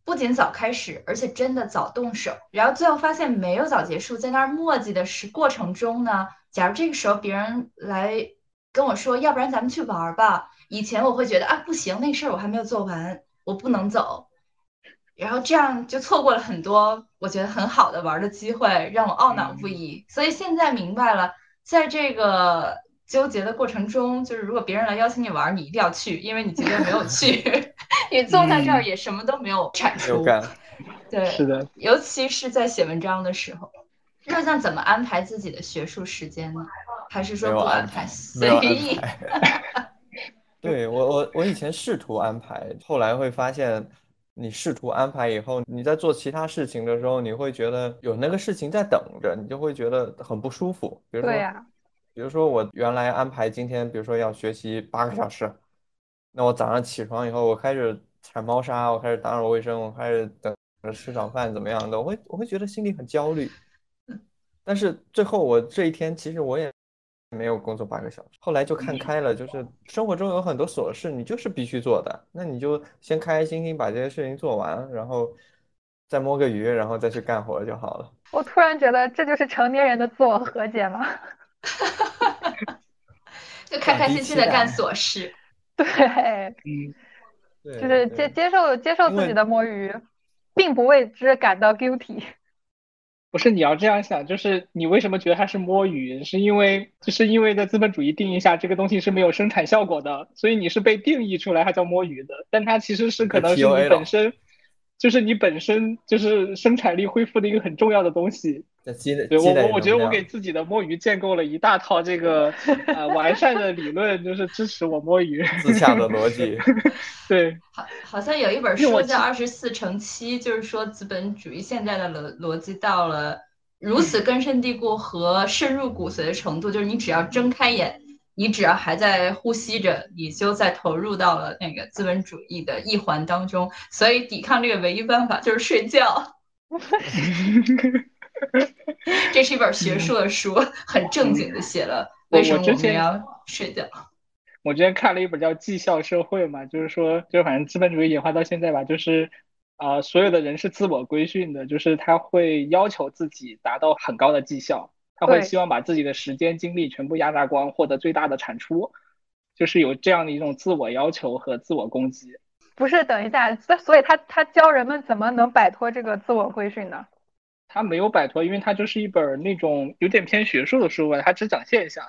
不仅早开始，而且真的早动手，然后最后发现没有早结束，在那儿磨叽的是过程中呢。假如这个时候别人来跟我说，要不然咱们去玩吧。以前我会觉得啊，不行，那事儿我还没有做完，我不能走。然后这样就错过了很多我觉得很好的玩的机会，让我懊恼不已。所以现在明白了，在这个纠结的过程中，就是如果别人来邀请你玩，你一定要去，因为你今天没有去，你坐在这儿也什么都没有产出。对，是的，尤其是在写文章的时候。热酱怎么安排自己的学术时间呢？还是说不安排，随意？对我，我我以前试图安排，后来会发现。你试图安排以后，你在做其他事情的时候，你会觉得有那个事情在等着，你就会觉得很不舒服。比如说，比如说我原来安排今天，比如说要学习八个小时，那我早上起床以后，我开始铲猫砂，我开始打扫卫生，我开始等着吃早饭，怎么样的？我会我会觉得心里很焦虑。但是最后我这一天，其实我也。没有工作八个小时，后来就看开了，就是生活中有很多琐事，你就是必须做的，那你就先开开心心把这些事情做完，然后再摸个鱼，然后再去干活就好了。我突然觉得这就是成年人的自我和解吗？就开开心心的干琐事。对，嗯，就是接接受接受自己的摸鱼，并不为之感到 guilty。不是你要这样想，就是你为什么觉得它是摸鱼？是因为就是因为在资本主义定义下，这个东西是没有生产效果的，所以你是被定义出来它叫摸鱼的。但它其实是可能是你本身，就是你本身就是生产力恢复的一个很重要的东西。对我我我觉得我给自己的摸鱼建构了一大套这个呃完善的理论，就是支持我摸鱼 自洽的逻辑。对，好，好像有一本书叫《二十四乘七》，就是说资本主义现在的逻逻辑到了如此根深蒂固和深入骨髓的程度，就是你只要睁开眼，你只要还在呼吸着，你就在投入到了那个资本主义的一环当中。所以抵抗这个唯一办法就是睡觉。这是一本学术的书，很正经的写了为什么我们要睡觉。我之前看了一本叫《绩效社会》嘛，就是说，就是反正资本主义演化到现在吧，就是啊，所有的人是自我规训的，就是他会要求自己达到很高的绩效，他会希望把自己的时间精力全部压榨光，获得最大的产出，就是有这样的一种自我要求和自我攻击。不是，等一下，所所以他他教人们怎么能摆脱这个自我规训呢？他没有摆脱，因为他就是一本那种有点偏学术的书吧，他只讲现象。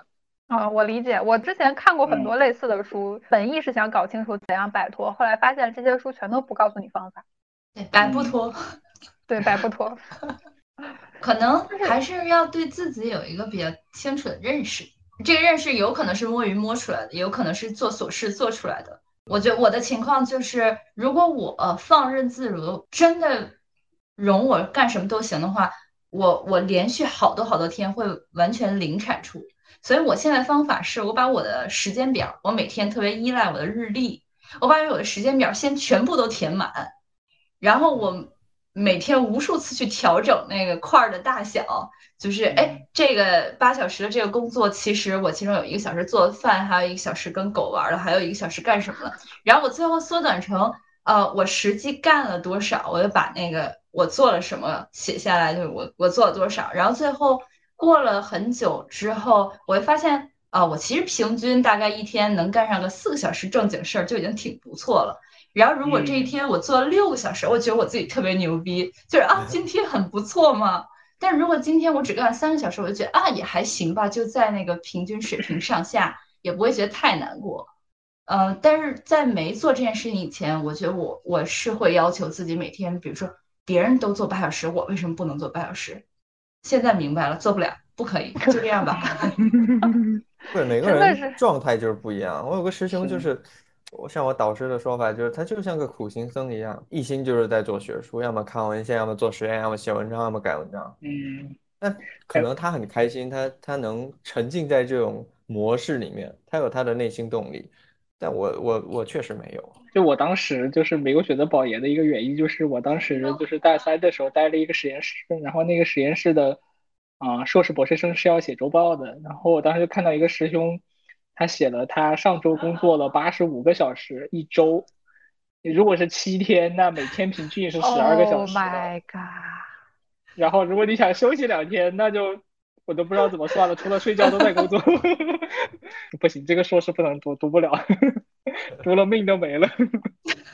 啊，我理解。我之前看过很多类似的书，本意是想搞清楚怎样摆脱，后来发现这些书全都不告诉你方法。对，摆不脱。对，摆不脱。可能还是要对自己有一个比较清楚的认识。这个认识有可能是摸鱼摸出来的，也有可能是做琐事做出来的。我觉得我的情况就是，如果我放任自如，真的容我干什么都行的话，我我连续好多好多天会完全零产出。所以我现在方法是我把我的时间表，我每天特别依赖我的日历，我把我的时间表先全部都填满，然后我每天无数次去调整那个块儿的大小，就是哎，这个八小时的这个工作，其实我其中有一个小时做饭，还有一个小时跟狗玩了，还有一个小时干什么了，然后我最后缩短成呃，我实际干了多少，我就把那个我做了什么写下来，就是我我做了多少，然后最后。过了很久之后，我会发现啊，我其实平均大概一天能干上个四个小时正经事儿就已经挺不错了。然后如果这一天我做了六个小时，我觉得我自己特别牛逼，就是啊，今天很不错嘛。但是如果今天我只干了三个小时，我就觉得啊，也还行吧，就在那个平均水平上下，也不会觉得太难过。嗯，但是在没做这件事情以前，我觉得我我是会要求自己每天，比如说别人都做八小时，我为什么不能做八小时？现在明白了，做不了，不可以，就这样吧。对，每个人状态就是不一样。我有个师兄，就是我像我导师的说法，就是他就像个苦行僧一样，一心就是在做学术，要么看文献，要么做实验，要么写文章，要么改文章。嗯，那可能他很开心，他他能沉浸在这种模式里面，他有他的内心动力。但我我我确实没有。就我当时就是没有选择保研的一个原因，就是我当时就是大三的时候待了一个实验室，然后那个实验室的啊硕士博士生是要写周报的，然后我当时就看到一个师兄，他写了他上周工作了八十五个小时一周，如果是七天，那每天平均也是十二个小时。Oh my god！然后如果你想休息两天，那就我都不知道怎么算了，除了睡觉都在工作。不行，这个硕士不能读，读不了。读了命都没了。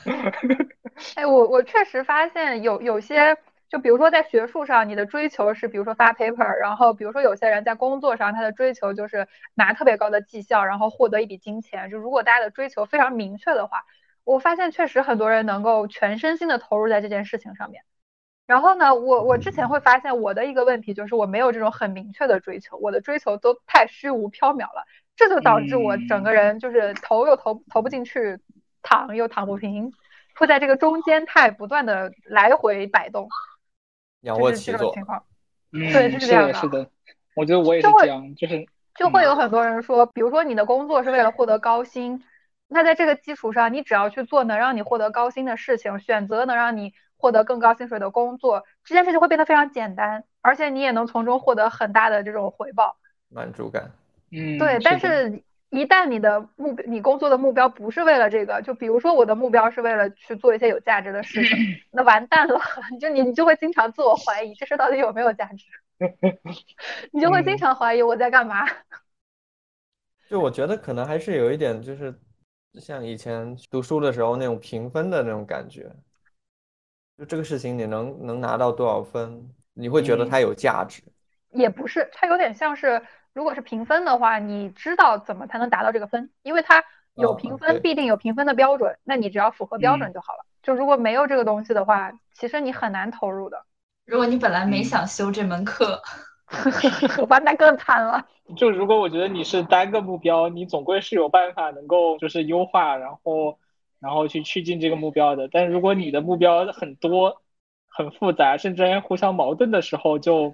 哎，我我确实发现有有些，就比如说在学术上，你的追求是，比如说发 paper，然后比如说有些人在工作上，他的追求就是拿特别高的绩效，然后获得一笔金钱。就如果大家的追求非常明确的话，我发现确实很多人能够全身心的投入在这件事情上面。然后呢，我我之前会发现我的一个问题就是我没有这种很明确的追求，我的追求都太虚无缥缈了。这就导致我整个人就是投又投投不进去，躺又躺不平，会在这个中间态不断的来回摆动，仰卧起坐情况。对，是这样的。是的，我觉得我也是这样，就是就会有很多人说，比如说你的工作是为了获得高薪，那在这个基础上，你只要去做能让你获得高薪的事情，选择能让你获得更高薪水的工作，这件事情会变得非常简单，而且你也能从中获得很大的这种回报，满足感。嗯，对，但是，一旦你的目标，你工作的目标不是为了这个，就比如说我的目标是为了去做一些有价值的事情，那完蛋了，就你你就会经常自我怀疑，这事到底有没有价值？你就会经常怀疑我在干嘛？就我觉得可能还是有一点，就是像以前读书的时候那种评分的那种感觉，就这个事情你能能拿到多少分，你会觉得它有价值？也不是，它有点像是。如果是评分的话，你知道怎么才能达到这个分？因为它有评分，必定有评分的标准。那你只要符合标准就好了。就如果没有这个东西的话，其实你很难投入的。如果你本来没想修这门课，完那更惨了。就如果我觉得你是单个目标，你总归是有办法能够就是优化，然后然后去趋近这个目标的。但如果你的目标很多，很复杂，甚至还互相矛盾的时候，就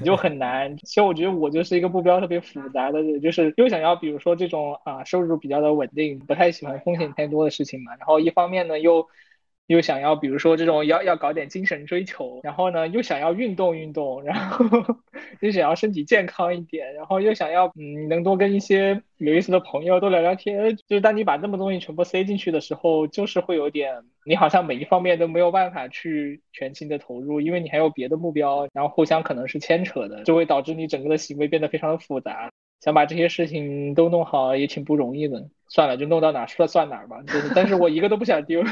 你就很难。其实我觉得我就是一个目标特别复杂的人，就是又想要比如说这种啊收入比较的稳定，不太喜欢风险太多的事情嘛。然后一方面呢又。又想要，比如说这种要要搞点精神追求，然后呢又想要运动运动，然后又想要身体健康一点，然后又想要嗯能多跟一些有意思的朋友多聊聊天。就是当你把这么东西全部塞进去的时候，就是会有点你好像每一方面都没有办法去全心的投入，因为你还有别的目标，然后互相可能是牵扯的，就会导致你整个的行为变得非常的复杂。想把这些事情都弄好也挺不容易的。算了，就弄到哪说算哪儿吧。就是，但是我一个都不想丢。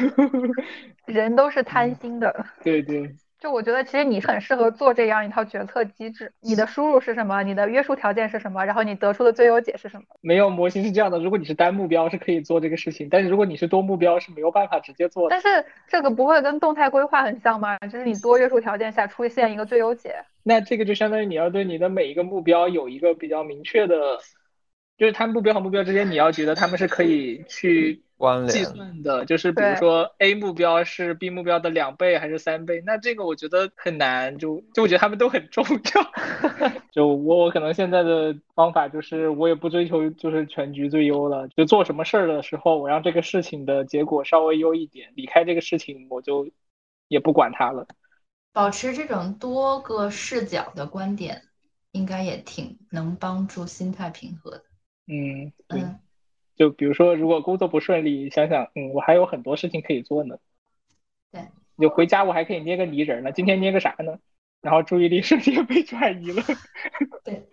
人都是贪心的。对对。就我觉得，其实你很适合做这样一套决策机制。你的输入是什么？你的约束条件是什么？然后你得出的最优解是什么？没有模型是这样的：如果你是单目标，是可以做这个事情；但是如果你是多目标，是没有办法直接做的。但是这个不会跟动态规划很像吗？就是你多约束条件下出现一个最优解。那这个就相当于你要对你的每一个目标有一个比较明确的。就是他们目标和目标之间，你要觉得他们是可以去计算的。就是比如说 A 目标是 B 目标的两倍还是三倍，那这个我觉得很难。就就我觉得他们都很重要。就我我可能现在的方法就是，我也不追求就是全局最优了。就做什么事儿的时候，我让这个事情的结果稍微优一点，离开这个事情我就也不管它了。保持这种多个视角的观点，应该也挺能帮助心态平和的。嗯，对，就比如说，如果工作不顺利，想想，嗯，我还有很多事情可以做呢。对，就回家我还可以捏个泥人呢。今天捏个啥呢？然后注意力瞬间被转移了。对，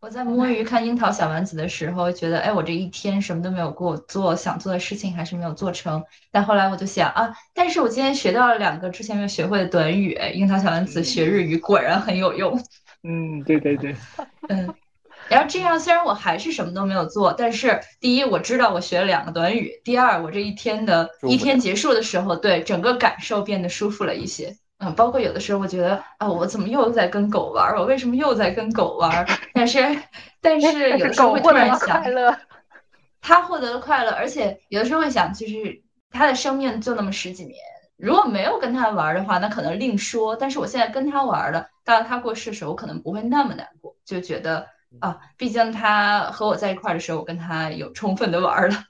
我在摸鱼看樱桃小丸子的时候，觉得，哎，我这一天什么都没有给我做，想做的事情还是没有做成。但后来我就想啊，但是我今天学到了两个之前没有学会的短语，樱桃小丸子学日语果然很有用。嗯，对对对，嗯。然后这样，虽然我还是什么都没有做，但是第一，我知道我学了两个短语；第二，我这一天的一天结束的时候，对整个感受变得舒服了一些。嗯，包括有的时候，我觉得啊，我怎么又在跟狗玩？我为什么又在跟狗玩？但是，但是 有的时候会突然想，他获得了快乐，而且有的时候会想，就是他的生命就那么十几年，如果没有跟他玩的话，那可能另说。但是我现在跟他玩了，到他过世的时候，我可能不会那么难过，就觉得。啊，毕竟他和我在一块儿的时候，我跟他有充分的玩了。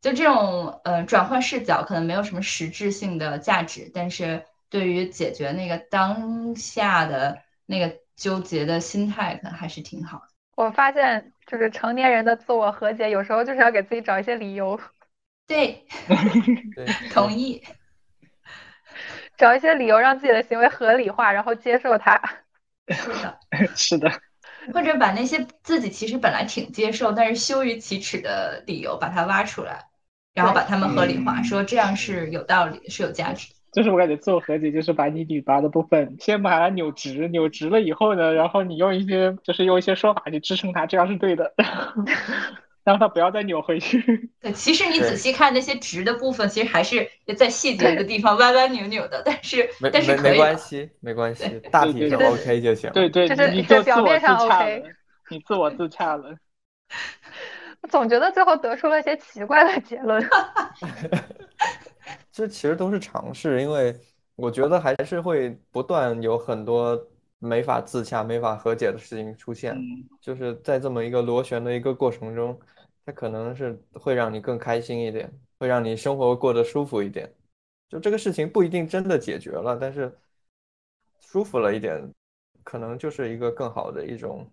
就这种呃转换视角，可能没有什么实质性的价值，但是对于解决那个当下的那个纠结的心态，可能还是挺好的。我发现，就是成年人的自我和解，有时候就是要给自己找一些理由。对，同意。找一些理由让自己的行为合理化，然后接受它。是的，是的。或者把那些自己其实本来挺接受，但是羞于启齿的理由把它挖出来，然后把它们合理化，说这样是有道理，是有价值。就是我感觉自我和解，就是把你拧巴的部分先把它扭直，扭直了以后呢，然后你用一些就是用一些说法去支撑它，这样是对的。让它不要再扭回去。对，其实你仔细看那些直的部分，其实还是在细节的地方歪歪扭扭的，但是但是没关系，没关系，大体上 OK 就行。对对，你就表面上 OK，你自我自洽了。我总觉得最后得出了一些奇怪的结论。这其实都是尝试，因为我觉得还是会不断有很多。没法自洽、没法和解的事情出现，就是在这么一个螺旋的一个过程中，它可能是会让你更开心一点，会让你生活过得舒服一点。就这个事情不一定真的解决了，但是舒服了一点，可能就是一个更好的一种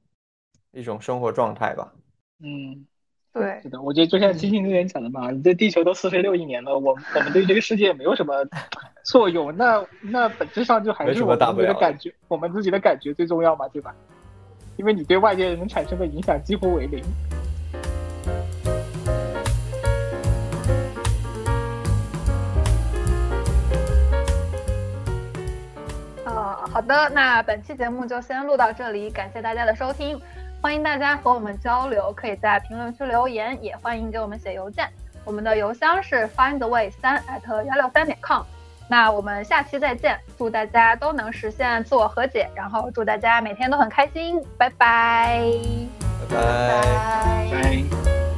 一种生活状态吧。嗯。对，是的，我觉得就像金星之前讲的嘛，你这地球都四十六亿年了，我我们对这个世界没有什么作用，那那本质上就还是我们自己的感觉，我们自己的感觉最重要嘛，对吧？因为你对外界人产生的影响几乎为零。好的，那本期节目就先录到这里，感谢大家的收听。欢迎大家和我们交流，可以在评论区留言，也欢迎给我们写邮件。我们的邮箱是 findtheway 三 at 幺六三点 com。那我们下期再见，祝大家都能实现自我和解，然后祝大家每天都很开心，拜拜，拜拜。